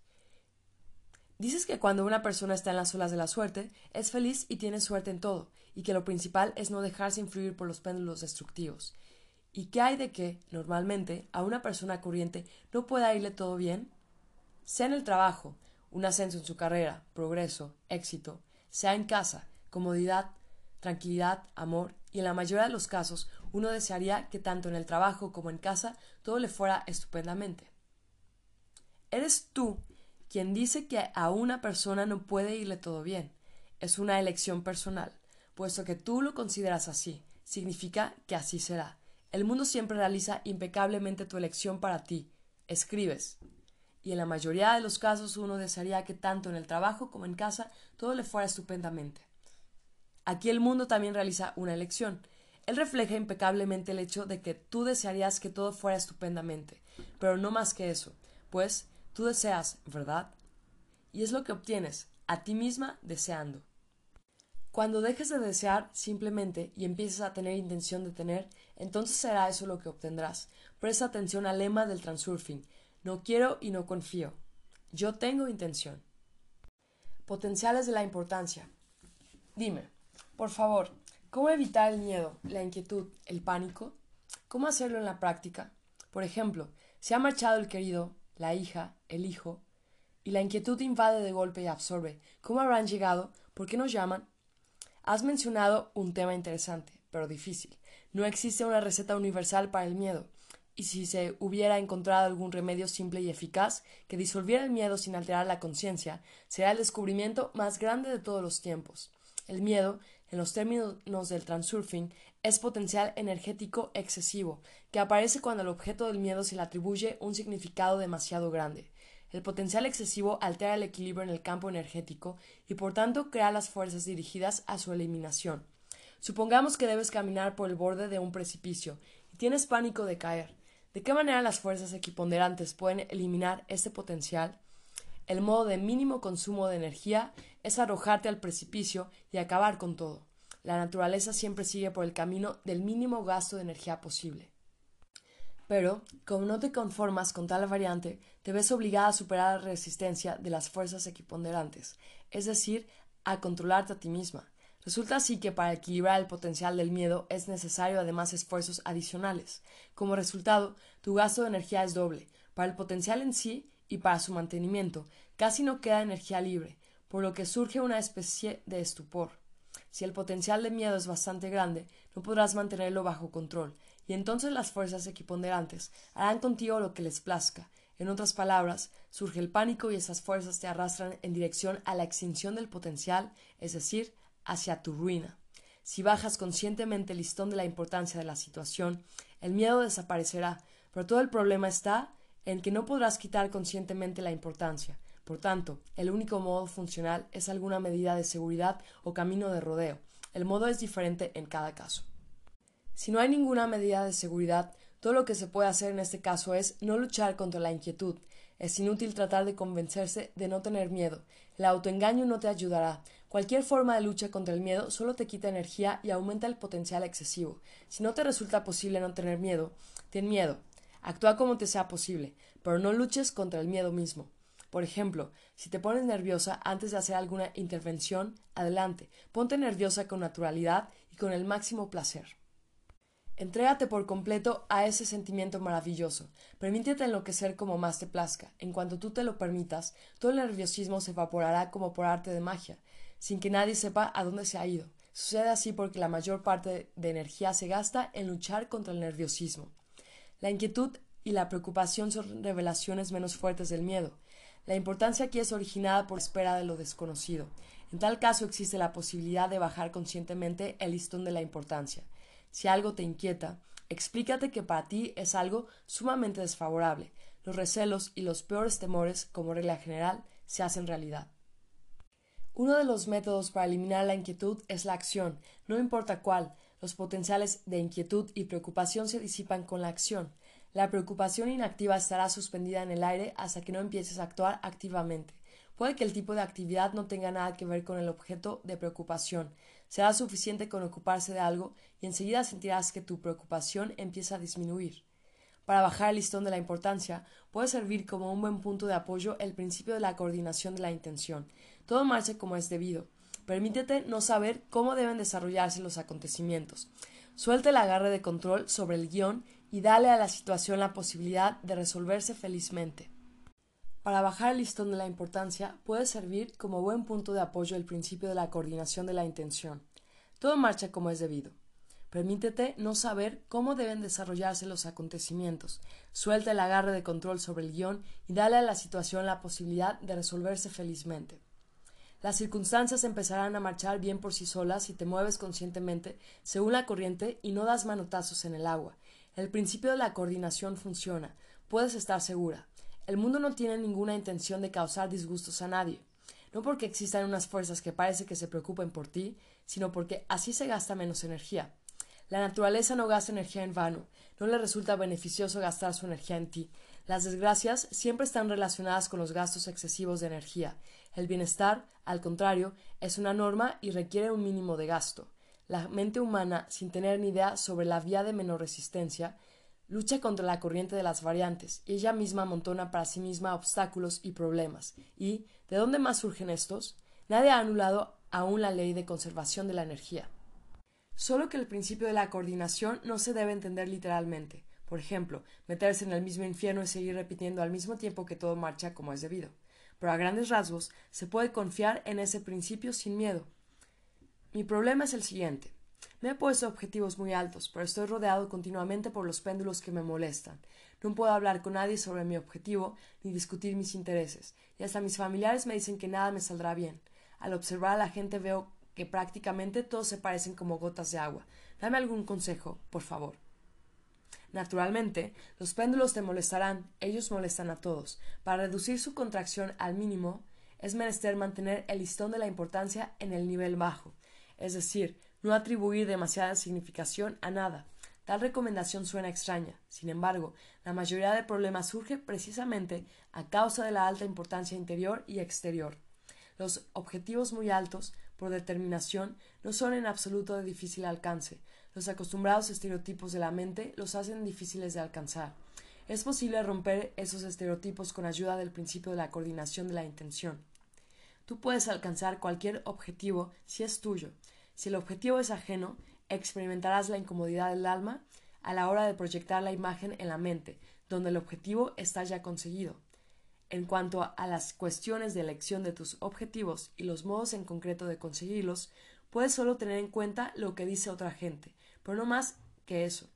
Dices que cuando una persona está en las olas de la suerte, es feliz y tiene suerte en todo, y que lo principal es no dejarse influir por los péndulos destructivos. ¿Y qué hay de que, normalmente, a una persona corriente no pueda irle todo bien? Sea en el trabajo, un ascenso en su carrera, progreso, éxito, sea en casa, comodidad, tranquilidad, amor, y en la mayoría de los casos uno desearía que tanto en el trabajo como en casa todo le fuera estupendamente. Eres tú quien dice que a una persona no puede irle todo bien. Es una elección personal. Puesto que tú lo consideras así, significa que así será. El mundo siempre realiza impecablemente tu elección para ti. Escribes. Y en la mayoría de los casos uno desearía que tanto en el trabajo como en casa todo le fuera estupendamente. Aquí el mundo también realiza una elección. Él refleja impecablemente el hecho de que tú desearías que todo fuera estupendamente, pero no más que eso, pues tú deseas, ¿verdad? Y es lo que obtienes, a ti misma deseando. Cuando dejes de desear simplemente y empieces a tener intención de tener, entonces será eso lo que obtendrás. Presta atención al lema del transurfing. No quiero y no confío. Yo tengo intención. Potenciales de la importancia. Dime, por favor, ¿cómo evitar el miedo, la inquietud, el pánico? ¿Cómo hacerlo en la práctica? Por ejemplo, si ha marchado el querido, la hija, el hijo, y la inquietud invade de golpe y absorbe. ¿Cómo habrán llegado? ¿Por qué nos llaman? Has mencionado un tema interesante, pero difícil. No existe una receta universal para el miedo, y si se hubiera encontrado algún remedio simple y eficaz que disolviera el miedo sin alterar la conciencia, será el descubrimiento más grande de todos los tiempos. El miedo en los términos del transurfing, es potencial energético excesivo, que aparece cuando al objeto del miedo se le atribuye un significado demasiado grande. El potencial excesivo altera el equilibrio en el campo energético y por tanto crea las fuerzas dirigidas a su eliminación. Supongamos que debes caminar por el borde de un precipicio y tienes pánico de caer. ¿De qué manera las fuerzas equiponderantes pueden eliminar este potencial? El modo de mínimo consumo de energía es arrojarte al precipicio y acabar con todo. La naturaleza siempre sigue por el camino del mínimo gasto de energía posible. Pero, como no te conformas con tal variante, te ves obligada a superar la resistencia de las fuerzas equiponderantes, es decir, a controlarte a ti misma. Resulta así que para equilibrar el potencial del miedo es necesario además esfuerzos adicionales. Como resultado, tu gasto de energía es doble, para el potencial en sí y para su mantenimiento. Casi no queda energía libre, por lo que surge una especie de estupor. Si el potencial de miedo es bastante grande, no podrás mantenerlo bajo control, y entonces las fuerzas equiponderantes harán contigo lo que les plazca. En otras palabras, surge el pánico y esas fuerzas te arrastran en dirección a la extinción del potencial, es decir, hacia tu ruina. Si bajas conscientemente el listón de la importancia de la situación, el miedo desaparecerá, pero todo el problema está en que no podrás quitar conscientemente la importancia. Por tanto, el único modo funcional es alguna medida de seguridad o camino de rodeo. El modo es diferente en cada caso. Si no hay ninguna medida de seguridad, todo lo que se puede hacer en este caso es no luchar contra la inquietud. Es inútil tratar de convencerse de no tener miedo. El autoengaño no te ayudará. Cualquier forma de lucha contra el miedo solo te quita energía y aumenta el potencial excesivo. Si no te resulta posible no tener miedo, ten miedo. Actúa como te sea posible, pero no luches contra el miedo mismo. Por ejemplo, si te pones nerviosa antes de hacer alguna intervención, adelante, ponte nerviosa con naturalidad y con el máximo placer. Entrégate por completo a ese sentimiento maravilloso. Permítete enloquecer como más te plazca. En cuanto tú te lo permitas, todo el nerviosismo se evaporará como por arte de magia, sin que nadie sepa a dónde se ha ido. Sucede así porque la mayor parte de energía se gasta en luchar contra el nerviosismo. La inquietud y la preocupación son revelaciones menos fuertes del miedo. La importancia aquí es originada por espera de lo desconocido. En tal caso existe la posibilidad de bajar conscientemente el listón de la importancia. Si algo te inquieta, explícate que para ti es algo sumamente desfavorable. Los recelos y los peores temores, como regla general, se hacen realidad. Uno de los métodos para eliminar la inquietud es la acción, no importa cuál. Los potenciales de inquietud y preocupación se disipan con la acción. La preocupación inactiva estará suspendida en el aire hasta que no empieces a actuar activamente. Puede que el tipo de actividad no tenga nada que ver con el objeto de preocupación. Será suficiente con ocuparse de algo y enseguida sentirás que tu preocupación empieza a disminuir. Para bajar el listón de la importancia, puede servir como un buen punto de apoyo el principio de la coordinación de la intención. Todo marcha como es debido. Permítete no saber cómo deben desarrollarse los acontecimientos. Suelta el agarre de control sobre el guion y dale a la situación la posibilidad de resolverse felizmente. Para bajar el listón de la importancia, puede servir como buen punto de apoyo el principio de la coordinación de la intención. Todo marcha como es debido. Permítete no saber cómo deben desarrollarse los acontecimientos. Suelta el agarre de control sobre el guion y dale a la situación la posibilidad de resolverse felizmente. Las circunstancias empezarán a marchar bien por sí solas si te mueves conscientemente según la corriente y no das manotazos en el agua. El principio de la coordinación funciona. Puedes estar segura. El mundo no tiene ninguna intención de causar disgustos a nadie. No porque existan unas fuerzas que parece que se preocupen por ti, sino porque así se gasta menos energía. La naturaleza no gasta energía en vano, no le resulta beneficioso gastar su energía en ti. Las desgracias siempre están relacionadas con los gastos excesivos de energía. El bienestar, al contrario, es una norma y requiere un mínimo de gasto. La mente humana, sin tener ni idea sobre la vía de menor resistencia, lucha contra la corriente de las variantes y ella misma amontona para sí misma obstáculos y problemas. ¿Y de dónde más surgen estos? Nadie ha anulado aún la ley de conservación de la energía. Solo que el principio de la coordinación no se debe entender literalmente. Por ejemplo, meterse en el mismo infierno y seguir repitiendo al mismo tiempo que todo marcha como es debido. Pero a grandes rasgos se puede confiar en ese principio sin miedo. Mi problema es el siguiente. Me he puesto objetivos muy altos, pero estoy rodeado continuamente por los péndulos que me molestan. No puedo hablar con nadie sobre mi objetivo ni discutir mis intereses, y hasta mis familiares me dicen que nada me saldrá bien. Al observar a la gente veo que prácticamente todos se parecen como gotas de agua. Dame algún consejo, por favor. Naturalmente, los péndulos te molestarán, ellos molestan a todos. Para reducir su contracción al mínimo, es menester mantener el listón de la importancia en el nivel bajo, es decir, no atribuir demasiada significación a nada. Tal recomendación suena extraña. Sin embargo, la mayoría de problemas surge precisamente a causa de la alta importancia interior y exterior. Los objetivos muy altos por determinación, no son en absoluto de difícil alcance. Los acostumbrados estereotipos de la mente los hacen difíciles de alcanzar. Es posible romper esos estereotipos con ayuda del principio de la coordinación de la intención. Tú puedes alcanzar cualquier objetivo si es tuyo. Si el objetivo es ajeno, experimentarás la incomodidad del alma a la hora de proyectar la imagen en la mente, donde el objetivo está ya conseguido. En cuanto a las cuestiones de elección de tus objetivos y los modos en concreto de conseguirlos, puedes solo tener en cuenta lo que dice otra gente, pero no más que eso.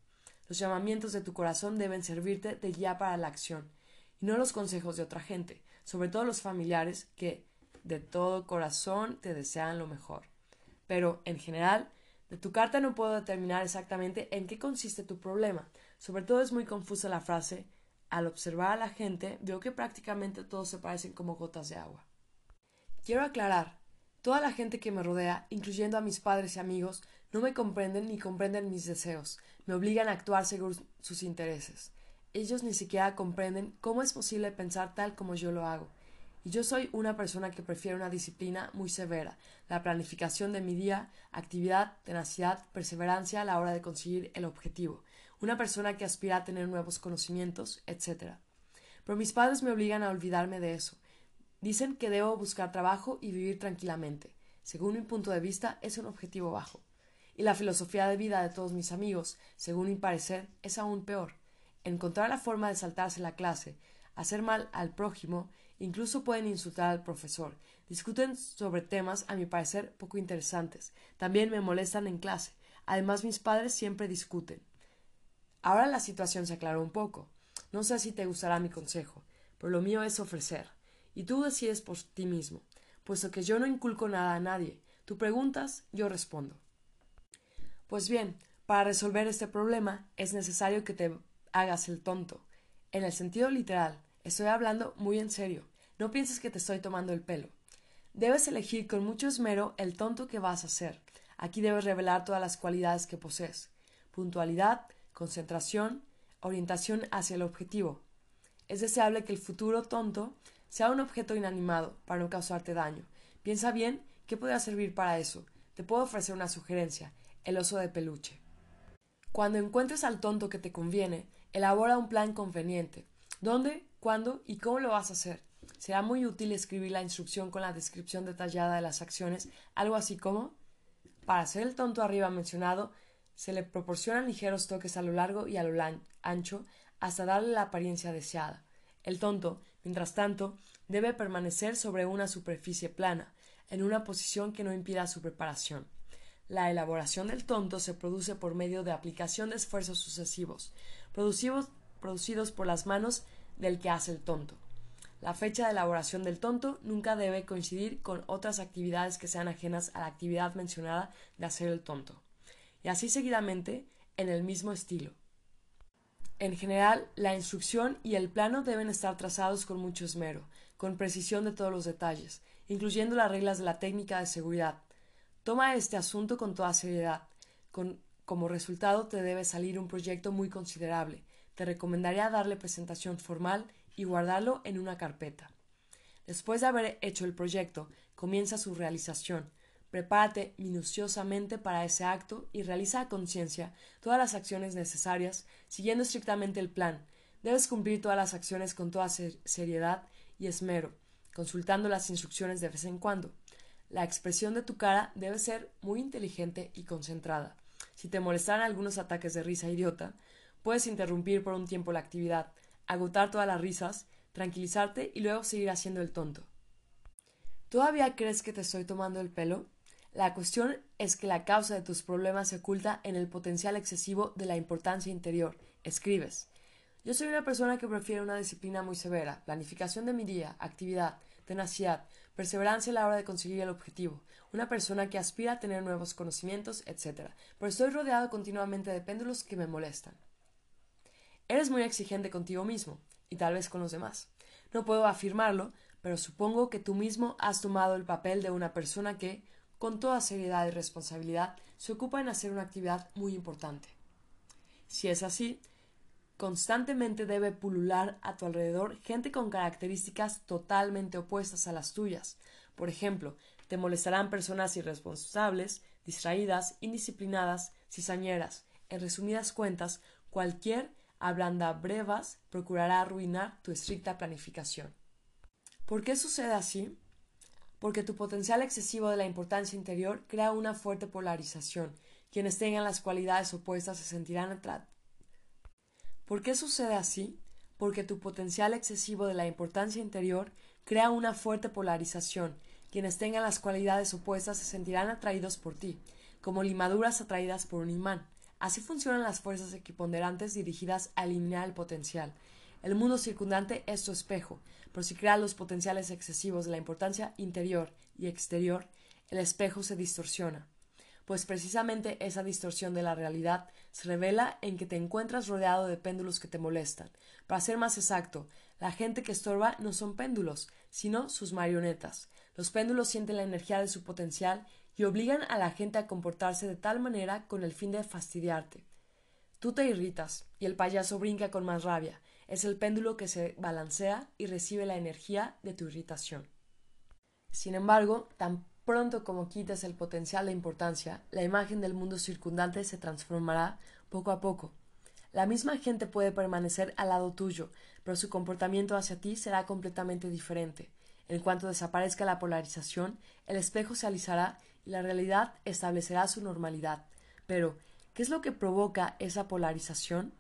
Los llamamientos de tu corazón deben servirte de guía para la acción, y no los consejos de otra gente, sobre todo los familiares que de todo corazón te desean lo mejor. Pero, en general, de tu carta no puedo determinar exactamente en qué consiste tu problema. Sobre todo es muy confusa la frase al observar a la gente, veo que prácticamente todos se parecen como gotas de agua. Quiero aclarar, toda la gente que me rodea, incluyendo a mis padres y amigos, no me comprenden ni comprenden mis deseos, me obligan a actuar según sus intereses. Ellos ni siquiera comprenden cómo es posible pensar tal como yo lo hago. Y yo soy una persona que prefiere una disciplina muy severa, la planificación de mi día, actividad, tenacidad, perseverancia a la hora de conseguir el objetivo, una persona que aspira a tener nuevos conocimientos, etc. Pero mis padres me obligan a olvidarme de eso. Dicen que debo buscar trabajo y vivir tranquilamente. Según mi punto de vista, es un objetivo bajo. Y la filosofía de vida de todos mis amigos, según mi parecer, es aún peor. Encontrar la forma de saltarse la clase, hacer mal al prójimo, incluso pueden insultar al profesor. Discuten sobre temas, a mi parecer, poco interesantes. También me molestan en clase. Además, mis padres siempre discuten. Ahora la situación se aclaró un poco. No sé si te gustará mi consejo, pero lo mío es ofrecer, y tú decides por ti mismo, puesto que yo no inculco nada a nadie. Tú preguntas, yo respondo. Pues bien, para resolver este problema es necesario que te hagas el tonto. En el sentido literal, estoy hablando muy en serio. No pienses que te estoy tomando el pelo. Debes elegir con mucho esmero el tonto que vas a ser. Aquí debes revelar todas las cualidades que posees. Puntualidad, concentración, orientación hacia el objetivo. Es deseable que el futuro tonto sea un objeto inanimado para no causarte daño. Piensa bien qué podría servir para eso. Te puedo ofrecer una sugerencia, el oso de peluche. Cuando encuentres al tonto que te conviene, Elabora un plan conveniente. ¿Dónde, cuándo y cómo lo vas a hacer? Será muy útil escribir la instrucción con la descripción detallada de las acciones, algo así como para hacer el tonto arriba mencionado, se le proporcionan ligeros toques a lo largo y a lo ancho hasta darle la apariencia deseada. El tonto, mientras tanto, debe permanecer sobre una superficie plana, en una posición que no impida su preparación. La elaboración del tonto se produce por medio de aplicación de esfuerzos sucesivos, producidos, por las manos del que hace el tonto. La fecha de elaboración del tonto nunca debe coincidir con otras actividades que sean ajenas a la actividad mencionada de hacer el tonto. Y así seguidamente, en el mismo estilo. En general, la instrucción y el plano deben estar trazados con mucho esmero, con precisión de todos los detalles, incluyendo las reglas de la técnica de seguridad. Toma este asunto con toda seriedad. como resultado te debe salir un proyecto muy considerable. Te recomendaría darle presentación formal y guardarlo en una carpeta. Después de haber hecho el proyecto, comienza su realización. Prepárate minuciosamente para ese acto y realiza a conciencia todas las acciones necesarias, siguiendo estrictamente el plan. Debes cumplir todas las acciones con toda seriedad y esmero, consultando las instrucciones de vez en cuando. La expresión de tu cara debe ser muy inteligente y concentrada. Si te molestaran algunos ataques de risa idiota, puedes interrumpir por un tiempo la actividad, agotar todas las risas, tranquilizarte y luego seguir haciendo el tonto. ¿Todavía crees que te estoy tomando el pelo? La cuestión es que la causa de tus problemas se oculta en el potencial excesivo de la importancia interior. Escribes. Yo soy una persona que prefiere una disciplina muy severa, planificación de mi día, actividad, tenacidad, perseverancia a la hora de conseguir el objetivo, una persona que aspira a tener nuevos conocimientos, etc. Pero estoy rodeado continuamente de péndulos que me molestan. Eres muy exigente contigo mismo, y tal vez con los demás. No puedo afirmarlo, pero supongo que tú mismo has tomado el papel de una persona que, con toda seriedad y responsabilidad, se ocupa en hacer una actividad muy importante. Si es así, constantemente debe pulular a tu alrededor gente con características totalmente opuestas a las tuyas. Por ejemplo, te molestarán personas irresponsables, distraídas, indisciplinadas, cizañeras. En resumidas cuentas, cualquier ablanda brevas procurará arruinar tu estricta planificación. ¿Por qué sucede así? Porque tu potencial excesivo de la importancia interior crea una fuerte polarización. Quienes tengan las cualidades opuestas se sentirán atraídos. ¿Por qué sucede así? Porque tu potencial excesivo de la importancia interior crea una fuerte polarización. Quienes tengan las cualidades opuestas se sentirán atraídos por ti, como limaduras atraídas por un imán. Así funcionan las fuerzas equiponderantes dirigidas a eliminar el potencial. El mundo circundante es tu espejo, pero si crea los potenciales excesivos de la importancia interior y exterior, el espejo se distorsiona. Pues precisamente esa distorsión de la realidad se revela en que te encuentras rodeado de péndulos que te molestan. Para ser más exacto, la gente que estorba no son péndulos, sino sus marionetas. Los péndulos sienten la energía de su potencial y obligan a la gente a comportarse de tal manera con el fin de fastidiarte. Tú te irritas y el payaso brinca con más rabia. Es el péndulo que se balancea y recibe la energía de tu irritación. Sin embargo, tan pronto como quites el potencial de importancia, la imagen del mundo circundante se transformará poco a poco. La misma gente puede permanecer al lado tuyo, pero su comportamiento hacia ti será completamente diferente. En cuanto desaparezca la polarización, el espejo se alisará y la realidad establecerá su normalidad. Pero, ¿qué es lo que provoca esa polarización?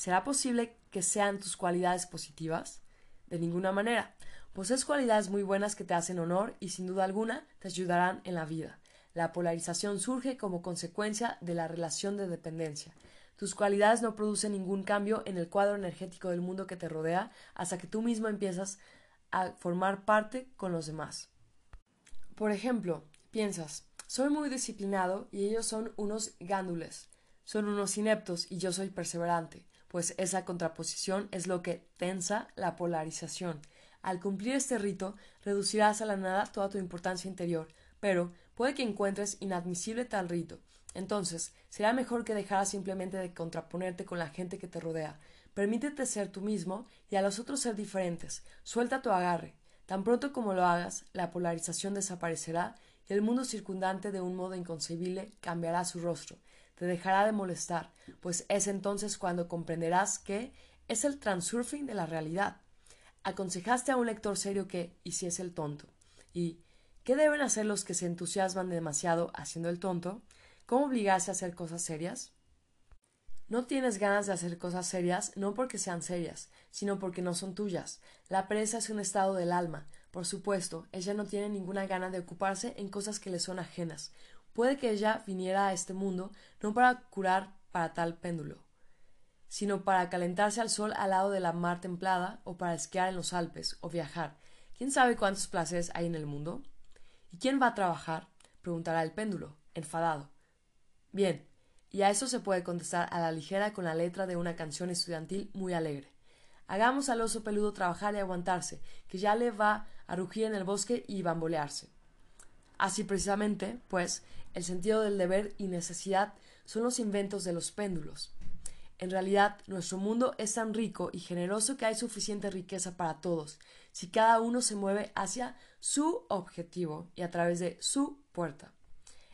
¿Será posible que sean tus cualidades positivas? De ninguna manera. Posees cualidades muy buenas que te hacen honor y sin duda alguna te ayudarán en la vida. La polarización surge como consecuencia de la relación de dependencia. Tus cualidades no producen ningún cambio en el cuadro energético del mundo que te rodea hasta que tú mismo empiezas a formar parte con los demás. Por ejemplo, piensas, soy muy disciplinado y ellos son unos gándules, son unos ineptos y yo soy perseverante, pues esa contraposición es lo que tensa la polarización. Al cumplir este rito, reducirás a la nada toda tu importancia interior, pero puede que encuentres inadmisible tal rito. Entonces, será mejor que dejaras simplemente de contraponerte con la gente que te rodea, Permítete ser tú mismo y a los otros ser diferentes. Suelta tu agarre. Tan pronto como lo hagas, la polarización desaparecerá y el mundo circundante de un modo inconcebible cambiará su rostro. Te dejará de molestar, pues es entonces cuando comprenderás que es el transurfing de la realidad. Aconsejaste a un lector serio que hiciese el tonto. ¿Y qué deben hacer los que se entusiasman demasiado haciendo el tonto? ¿Cómo obligarse a hacer cosas serias? No tienes ganas de hacer cosas serias no porque sean serias, sino porque no son tuyas. La pereza es un estado del alma. Por supuesto, ella no tiene ninguna gana de ocuparse en cosas que le son ajenas. Puede que ella viniera a este mundo no para curar para tal péndulo, sino para calentarse al sol al lado de la mar templada, o para esquiar en los Alpes, o viajar. ¿Quién sabe cuántos placeres hay en el mundo? ¿Y quién va a trabajar? preguntará el péndulo, enfadado. Bien, y a eso se puede contestar a la ligera con la letra de una canción estudiantil muy alegre. Hagamos al oso peludo trabajar y aguantarse, que ya le va a rugir en el bosque y bambolearse. Así precisamente, pues, el sentido del deber y necesidad son los inventos de los péndulos. En realidad, nuestro mundo es tan rico y generoso que hay suficiente riqueza para todos, si cada uno se mueve hacia su objetivo y a través de su puerta.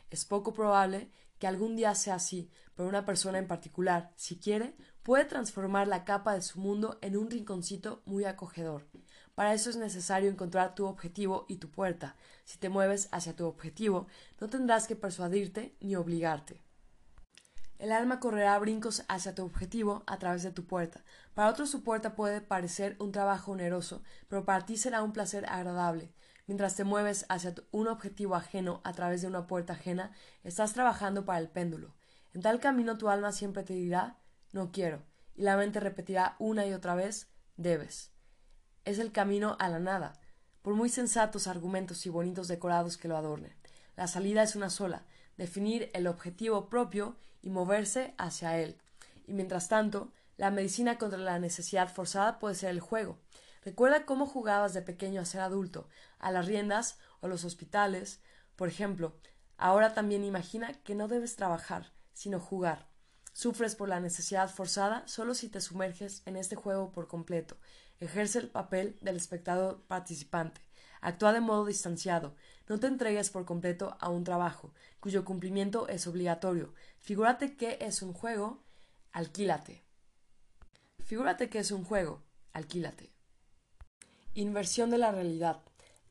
Es poco probable que algún día sea así, pero una persona en particular, si quiere, puede transformar la capa de su mundo en un rinconcito muy acogedor. Para eso es necesario encontrar tu objetivo y tu puerta. Si te mueves hacia tu objetivo, no tendrás que persuadirte ni obligarte. El alma correrá brincos hacia tu objetivo a través de tu puerta. Para otros su puerta puede parecer un trabajo oneroso, pero para ti será un placer agradable. Mientras te mueves hacia un objetivo ajeno a través de una puerta ajena, estás trabajando para el péndulo. En tal camino tu alma siempre te dirá no quiero, y la mente repetirá una y otra vez debes. Es el camino a la nada, por muy sensatos argumentos y bonitos decorados que lo adornen. La salida es una sola, definir el objetivo propio y moverse hacia él. Y mientras tanto, la medicina contra la necesidad forzada puede ser el juego. Recuerda cómo jugabas de pequeño a ser adulto, a las riendas o los hospitales. Por ejemplo, ahora también imagina que no debes trabajar, sino jugar. Sufres por la necesidad forzada solo si te sumerges en este juego por completo. Ejerce el papel del espectador participante. Actúa de modo distanciado. No te entregues por completo a un trabajo, cuyo cumplimiento es obligatorio. Figúrate que es un juego, alquílate. Figúrate que es un juego, alquílate. Inversión de la realidad.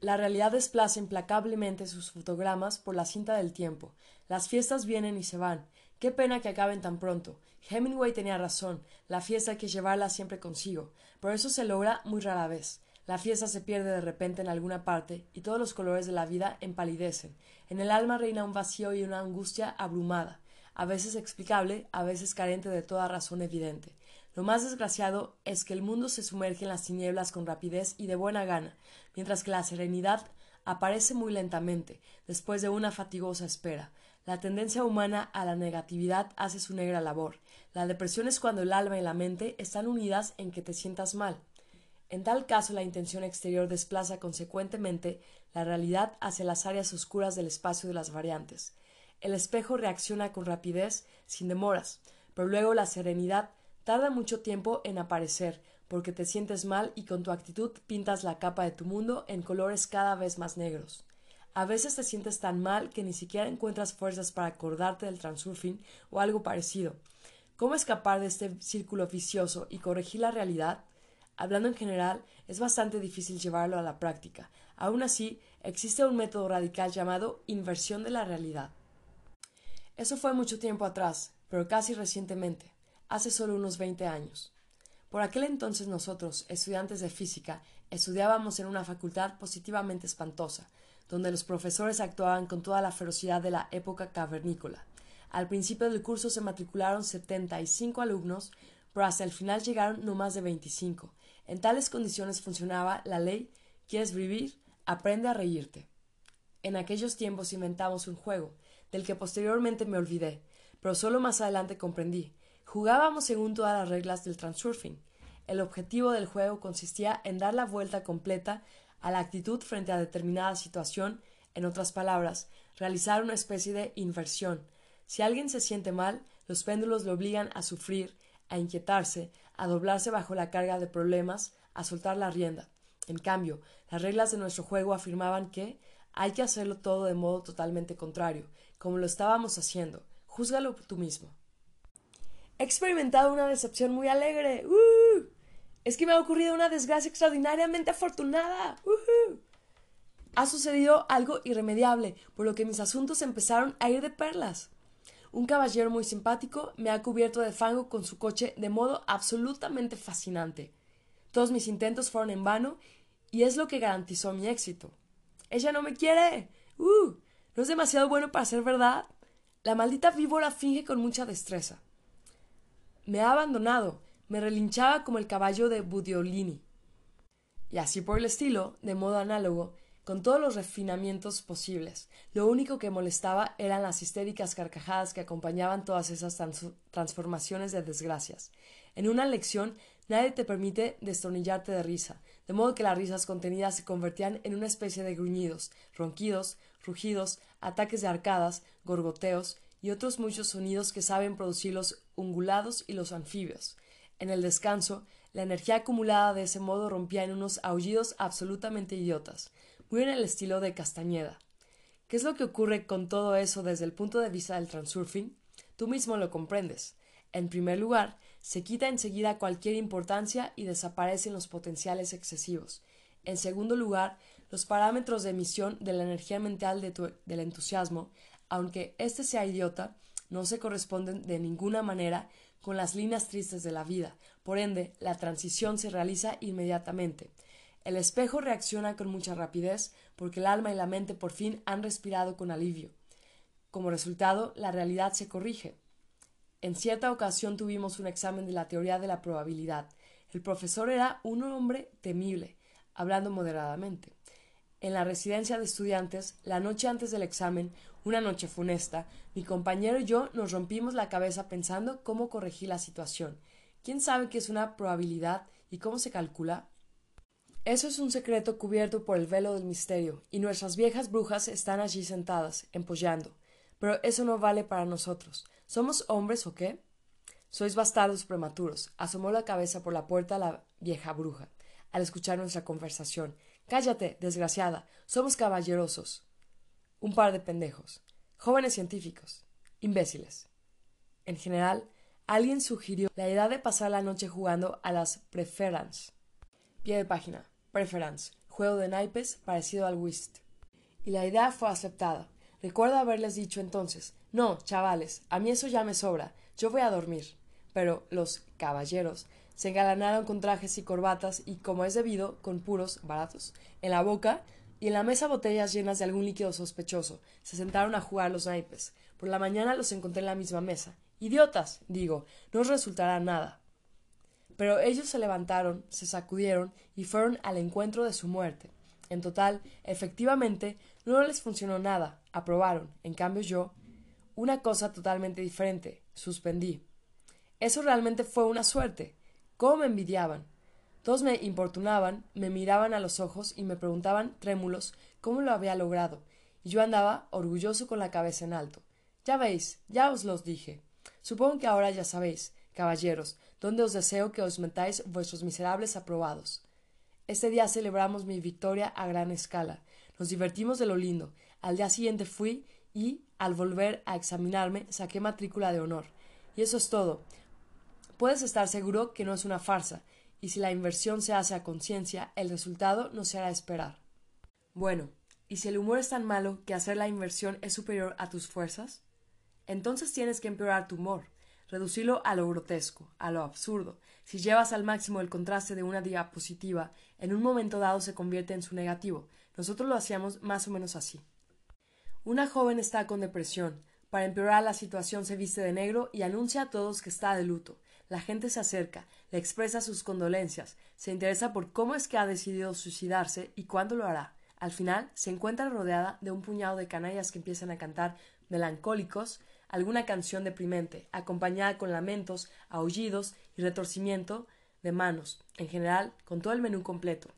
La realidad desplaza implacablemente sus fotogramas por la cinta del tiempo. Las fiestas vienen y se van. Qué pena que acaben tan pronto. Hemingway tenía razón. La fiesta hay que llevarla siempre consigo. Pero eso se logra muy rara vez. La fiesta se pierde de repente en alguna parte y todos los colores de la vida empalidecen. En el alma reina un vacío y una angustia abrumada, a veces explicable, a veces carente de toda razón evidente. Lo más desgraciado es que el mundo se sumerge en las tinieblas con rapidez y de buena gana, mientras que la serenidad aparece muy lentamente, después de una fatigosa espera. La tendencia humana a la negatividad hace su negra labor. La depresión es cuando el alma y la mente están unidas en que te sientas mal. En tal caso, la intención exterior desplaza consecuentemente la realidad hacia las áreas oscuras del espacio de las variantes. El espejo reacciona con rapidez, sin demoras, pero luego la serenidad tarda mucho tiempo en aparecer, porque te sientes mal y con tu actitud pintas la capa de tu mundo en colores cada vez más negros. A veces te sientes tan mal que ni siquiera encuentras fuerzas para acordarte del transurfing o algo parecido. ¿Cómo escapar de este círculo vicioso y corregir la realidad? Hablando en general, es bastante difícil llevarlo a la práctica. Aún así, existe un método radical llamado inversión de la realidad. Eso fue mucho tiempo atrás, pero casi recientemente, hace solo unos veinte años. Por aquel entonces nosotros, estudiantes de física, estudiábamos en una facultad positivamente espantosa, donde los profesores actuaban con toda la ferocidad de la época cavernícola. Al principio del curso se matricularon setenta y cinco alumnos, pero hasta el final llegaron no más de veinticinco, en tales condiciones funcionaba la ley ¿Quieres vivir? Aprende a reírte. En aquellos tiempos inventamos un juego, del que posteriormente me olvidé, pero solo más adelante comprendí. Jugábamos según todas las reglas del transurfing. El objetivo del juego consistía en dar la vuelta completa a la actitud frente a determinada situación, en otras palabras, realizar una especie de inversión. Si alguien se siente mal, los péndulos le obligan a sufrir, a inquietarse, a doblarse bajo la carga de problemas, a soltar la rienda. En cambio, las reglas de nuestro juego afirmaban que hay que hacerlo todo de modo totalmente contrario, como lo estábamos haciendo, Júzgalo tú mismo. He experimentado una decepción muy alegre. ¡Uh! Es que me ha ocurrido una desgracia extraordinariamente afortunada. ¡Uh! Ha sucedido algo irremediable, por lo que mis asuntos empezaron a ir de perlas. Un caballero muy simpático me ha cubierto de fango con su coche de modo absolutamente fascinante. Todos mis intentos fueron en vano y es lo que garantizó mi éxito. Ella no me quiere. ¡Uh! ¿No es demasiado bueno para ser verdad? La maldita víbora finge con mucha destreza. Me ha abandonado, me relinchaba como el caballo de Budiolini. Y así por el estilo, de modo análogo, con todos los refinamientos posibles. Lo único que molestaba eran las histéricas carcajadas que acompañaban todas esas transformaciones de desgracias. En una lección nadie te permite destornillarte de risa, de modo que las risas contenidas se convertían en una especie de gruñidos, ronquidos, rugidos, ataques de arcadas, gorgoteos y otros muchos sonidos que saben producir los ungulados y los anfibios. En el descanso, la energía acumulada de ese modo rompía en unos aullidos absolutamente idiotas muy en el estilo de Castañeda. ¿Qué es lo que ocurre con todo eso desde el punto de vista del transurfing? Tú mismo lo comprendes. En primer lugar, se quita enseguida cualquier importancia y desaparecen los potenciales excesivos. En segundo lugar, los parámetros de emisión de la energía mental del entusiasmo, aunque éste sea idiota, no se corresponden de ninguna manera con las líneas tristes de la vida. Por ende, la transición se realiza inmediatamente. El espejo reacciona con mucha rapidez porque el alma y la mente por fin han respirado con alivio. Como resultado, la realidad se corrige. En cierta ocasión tuvimos un examen de la teoría de la probabilidad. El profesor era un hombre temible, hablando moderadamente. En la residencia de estudiantes, la noche antes del examen, una noche funesta, mi compañero y yo nos rompimos la cabeza pensando cómo corregir la situación. ¿Quién sabe qué es una probabilidad y cómo se calcula? Eso es un secreto cubierto por el velo del misterio, y nuestras viejas brujas están allí sentadas, empollando. Pero eso no vale para nosotros. ¿Somos hombres o qué? Sois bastardos prematuros. Asomó la cabeza por la puerta la vieja bruja, al escuchar nuestra conversación. Cállate, desgraciada. Somos caballerosos. Un par de pendejos. Jóvenes científicos. Imbéciles. En general, alguien sugirió la idea de pasar la noche jugando a las preferans. Pie de página. Preference, juego de naipes parecido al whist. Y la idea fue aceptada. Recuerdo haberles dicho entonces No, chavales, a mí eso ya me sobra, yo voy a dormir. Pero los caballeros se engalanaron con trajes y corbatas y, como es debido, con puros baratos en la boca y en la mesa botellas llenas de algún líquido sospechoso. Se sentaron a jugar los naipes. Por la mañana los encontré en la misma mesa. Idiotas, digo, no resultará nada. Pero ellos se levantaron, se sacudieron y fueron al encuentro de su muerte. En total, efectivamente, no les funcionó nada, aprobaron. En cambio yo, una cosa totalmente diferente, suspendí. Eso realmente fue una suerte. ¿Cómo me envidiaban? Todos me importunaban, me miraban a los ojos y me preguntaban, trémulos, cómo lo había logrado, y yo andaba orgulloso con la cabeza en alto. Ya veis, ya os los dije. Supongo que ahora ya sabéis, caballeros, donde os deseo que os metáis vuestros miserables aprobados. Este día celebramos mi victoria a gran escala. Nos divertimos de lo lindo. Al día siguiente fui y, al volver a examinarme, saqué matrícula de honor. Y eso es todo. Puedes estar seguro que no es una farsa, y si la inversión se hace a conciencia, el resultado no se hará esperar. Bueno, ¿y si el humor es tan malo que hacer la inversión es superior a tus fuerzas? Entonces tienes que empeorar tu humor reducirlo a lo grotesco, a lo absurdo. Si llevas al máximo el contraste de una diapositiva, en un momento dado se convierte en su negativo. Nosotros lo hacíamos más o menos así. Una joven está con depresión. Para empeorar la situación se viste de negro y anuncia a todos que está de luto. La gente se acerca, le expresa sus condolencias, se interesa por cómo es que ha decidido suicidarse y cuándo lo hará. Al final se encuentra rodeada de un puñado de canallas que empiezan a cantar melancólicos alguna canción deprimente, acompañada con lamentos, aullidos y retorcimiento de manos, en general con todo el menú completo,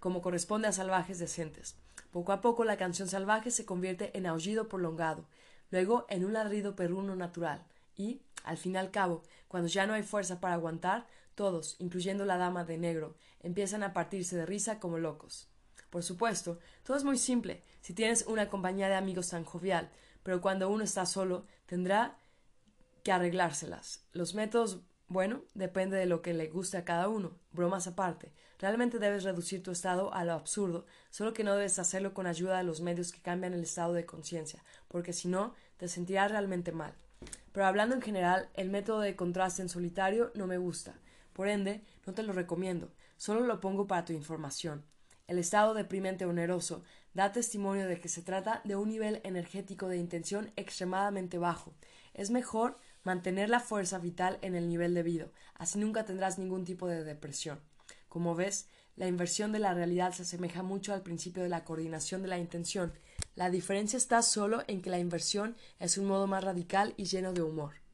como corresponde a salvajes decentes. Poco a poco la canción salvaje se convierte en aullido prolongado, luego en un ladrido perruno natural, y, al fin y al cabo, cuando ya no hay fuerza para aguantar, todos, incluyendo la dama de negro, empiezan a partirse de risa como locos. Por supuesto, todo es muy simple si tienes una compañía de amigos tan jovial, pero cuando uno está solo, tendrá que arreglárselas. Los métodos, bueno, depende de lo que le guste a cada uno. Bromas aparte. Realmente debes reducir tu estado a lo absurdo, solo que no debes hacerlo con ayuda de los medios que cambian el estado de conciencia, porque si no, te sentirás realmente mal. Pero hablando en general, el método de contraste en solitario no me gusta. Por ende, no te lo recomiendo. Solo lo pongo para tu información. El estado deprimente oneroso da testimonio de que se trata de un nivel energético de intención extremadamente bajo. Es mejor mantener la fuerza vital en el nivel debido, así nunca tendrás ningún tipo de depresión. Como ves, la inversión de la realidad se asemeja mucho al principio de la coordinación de la intención. La diferencia está solo en que la inversión es un modo más radical y lleno de humor.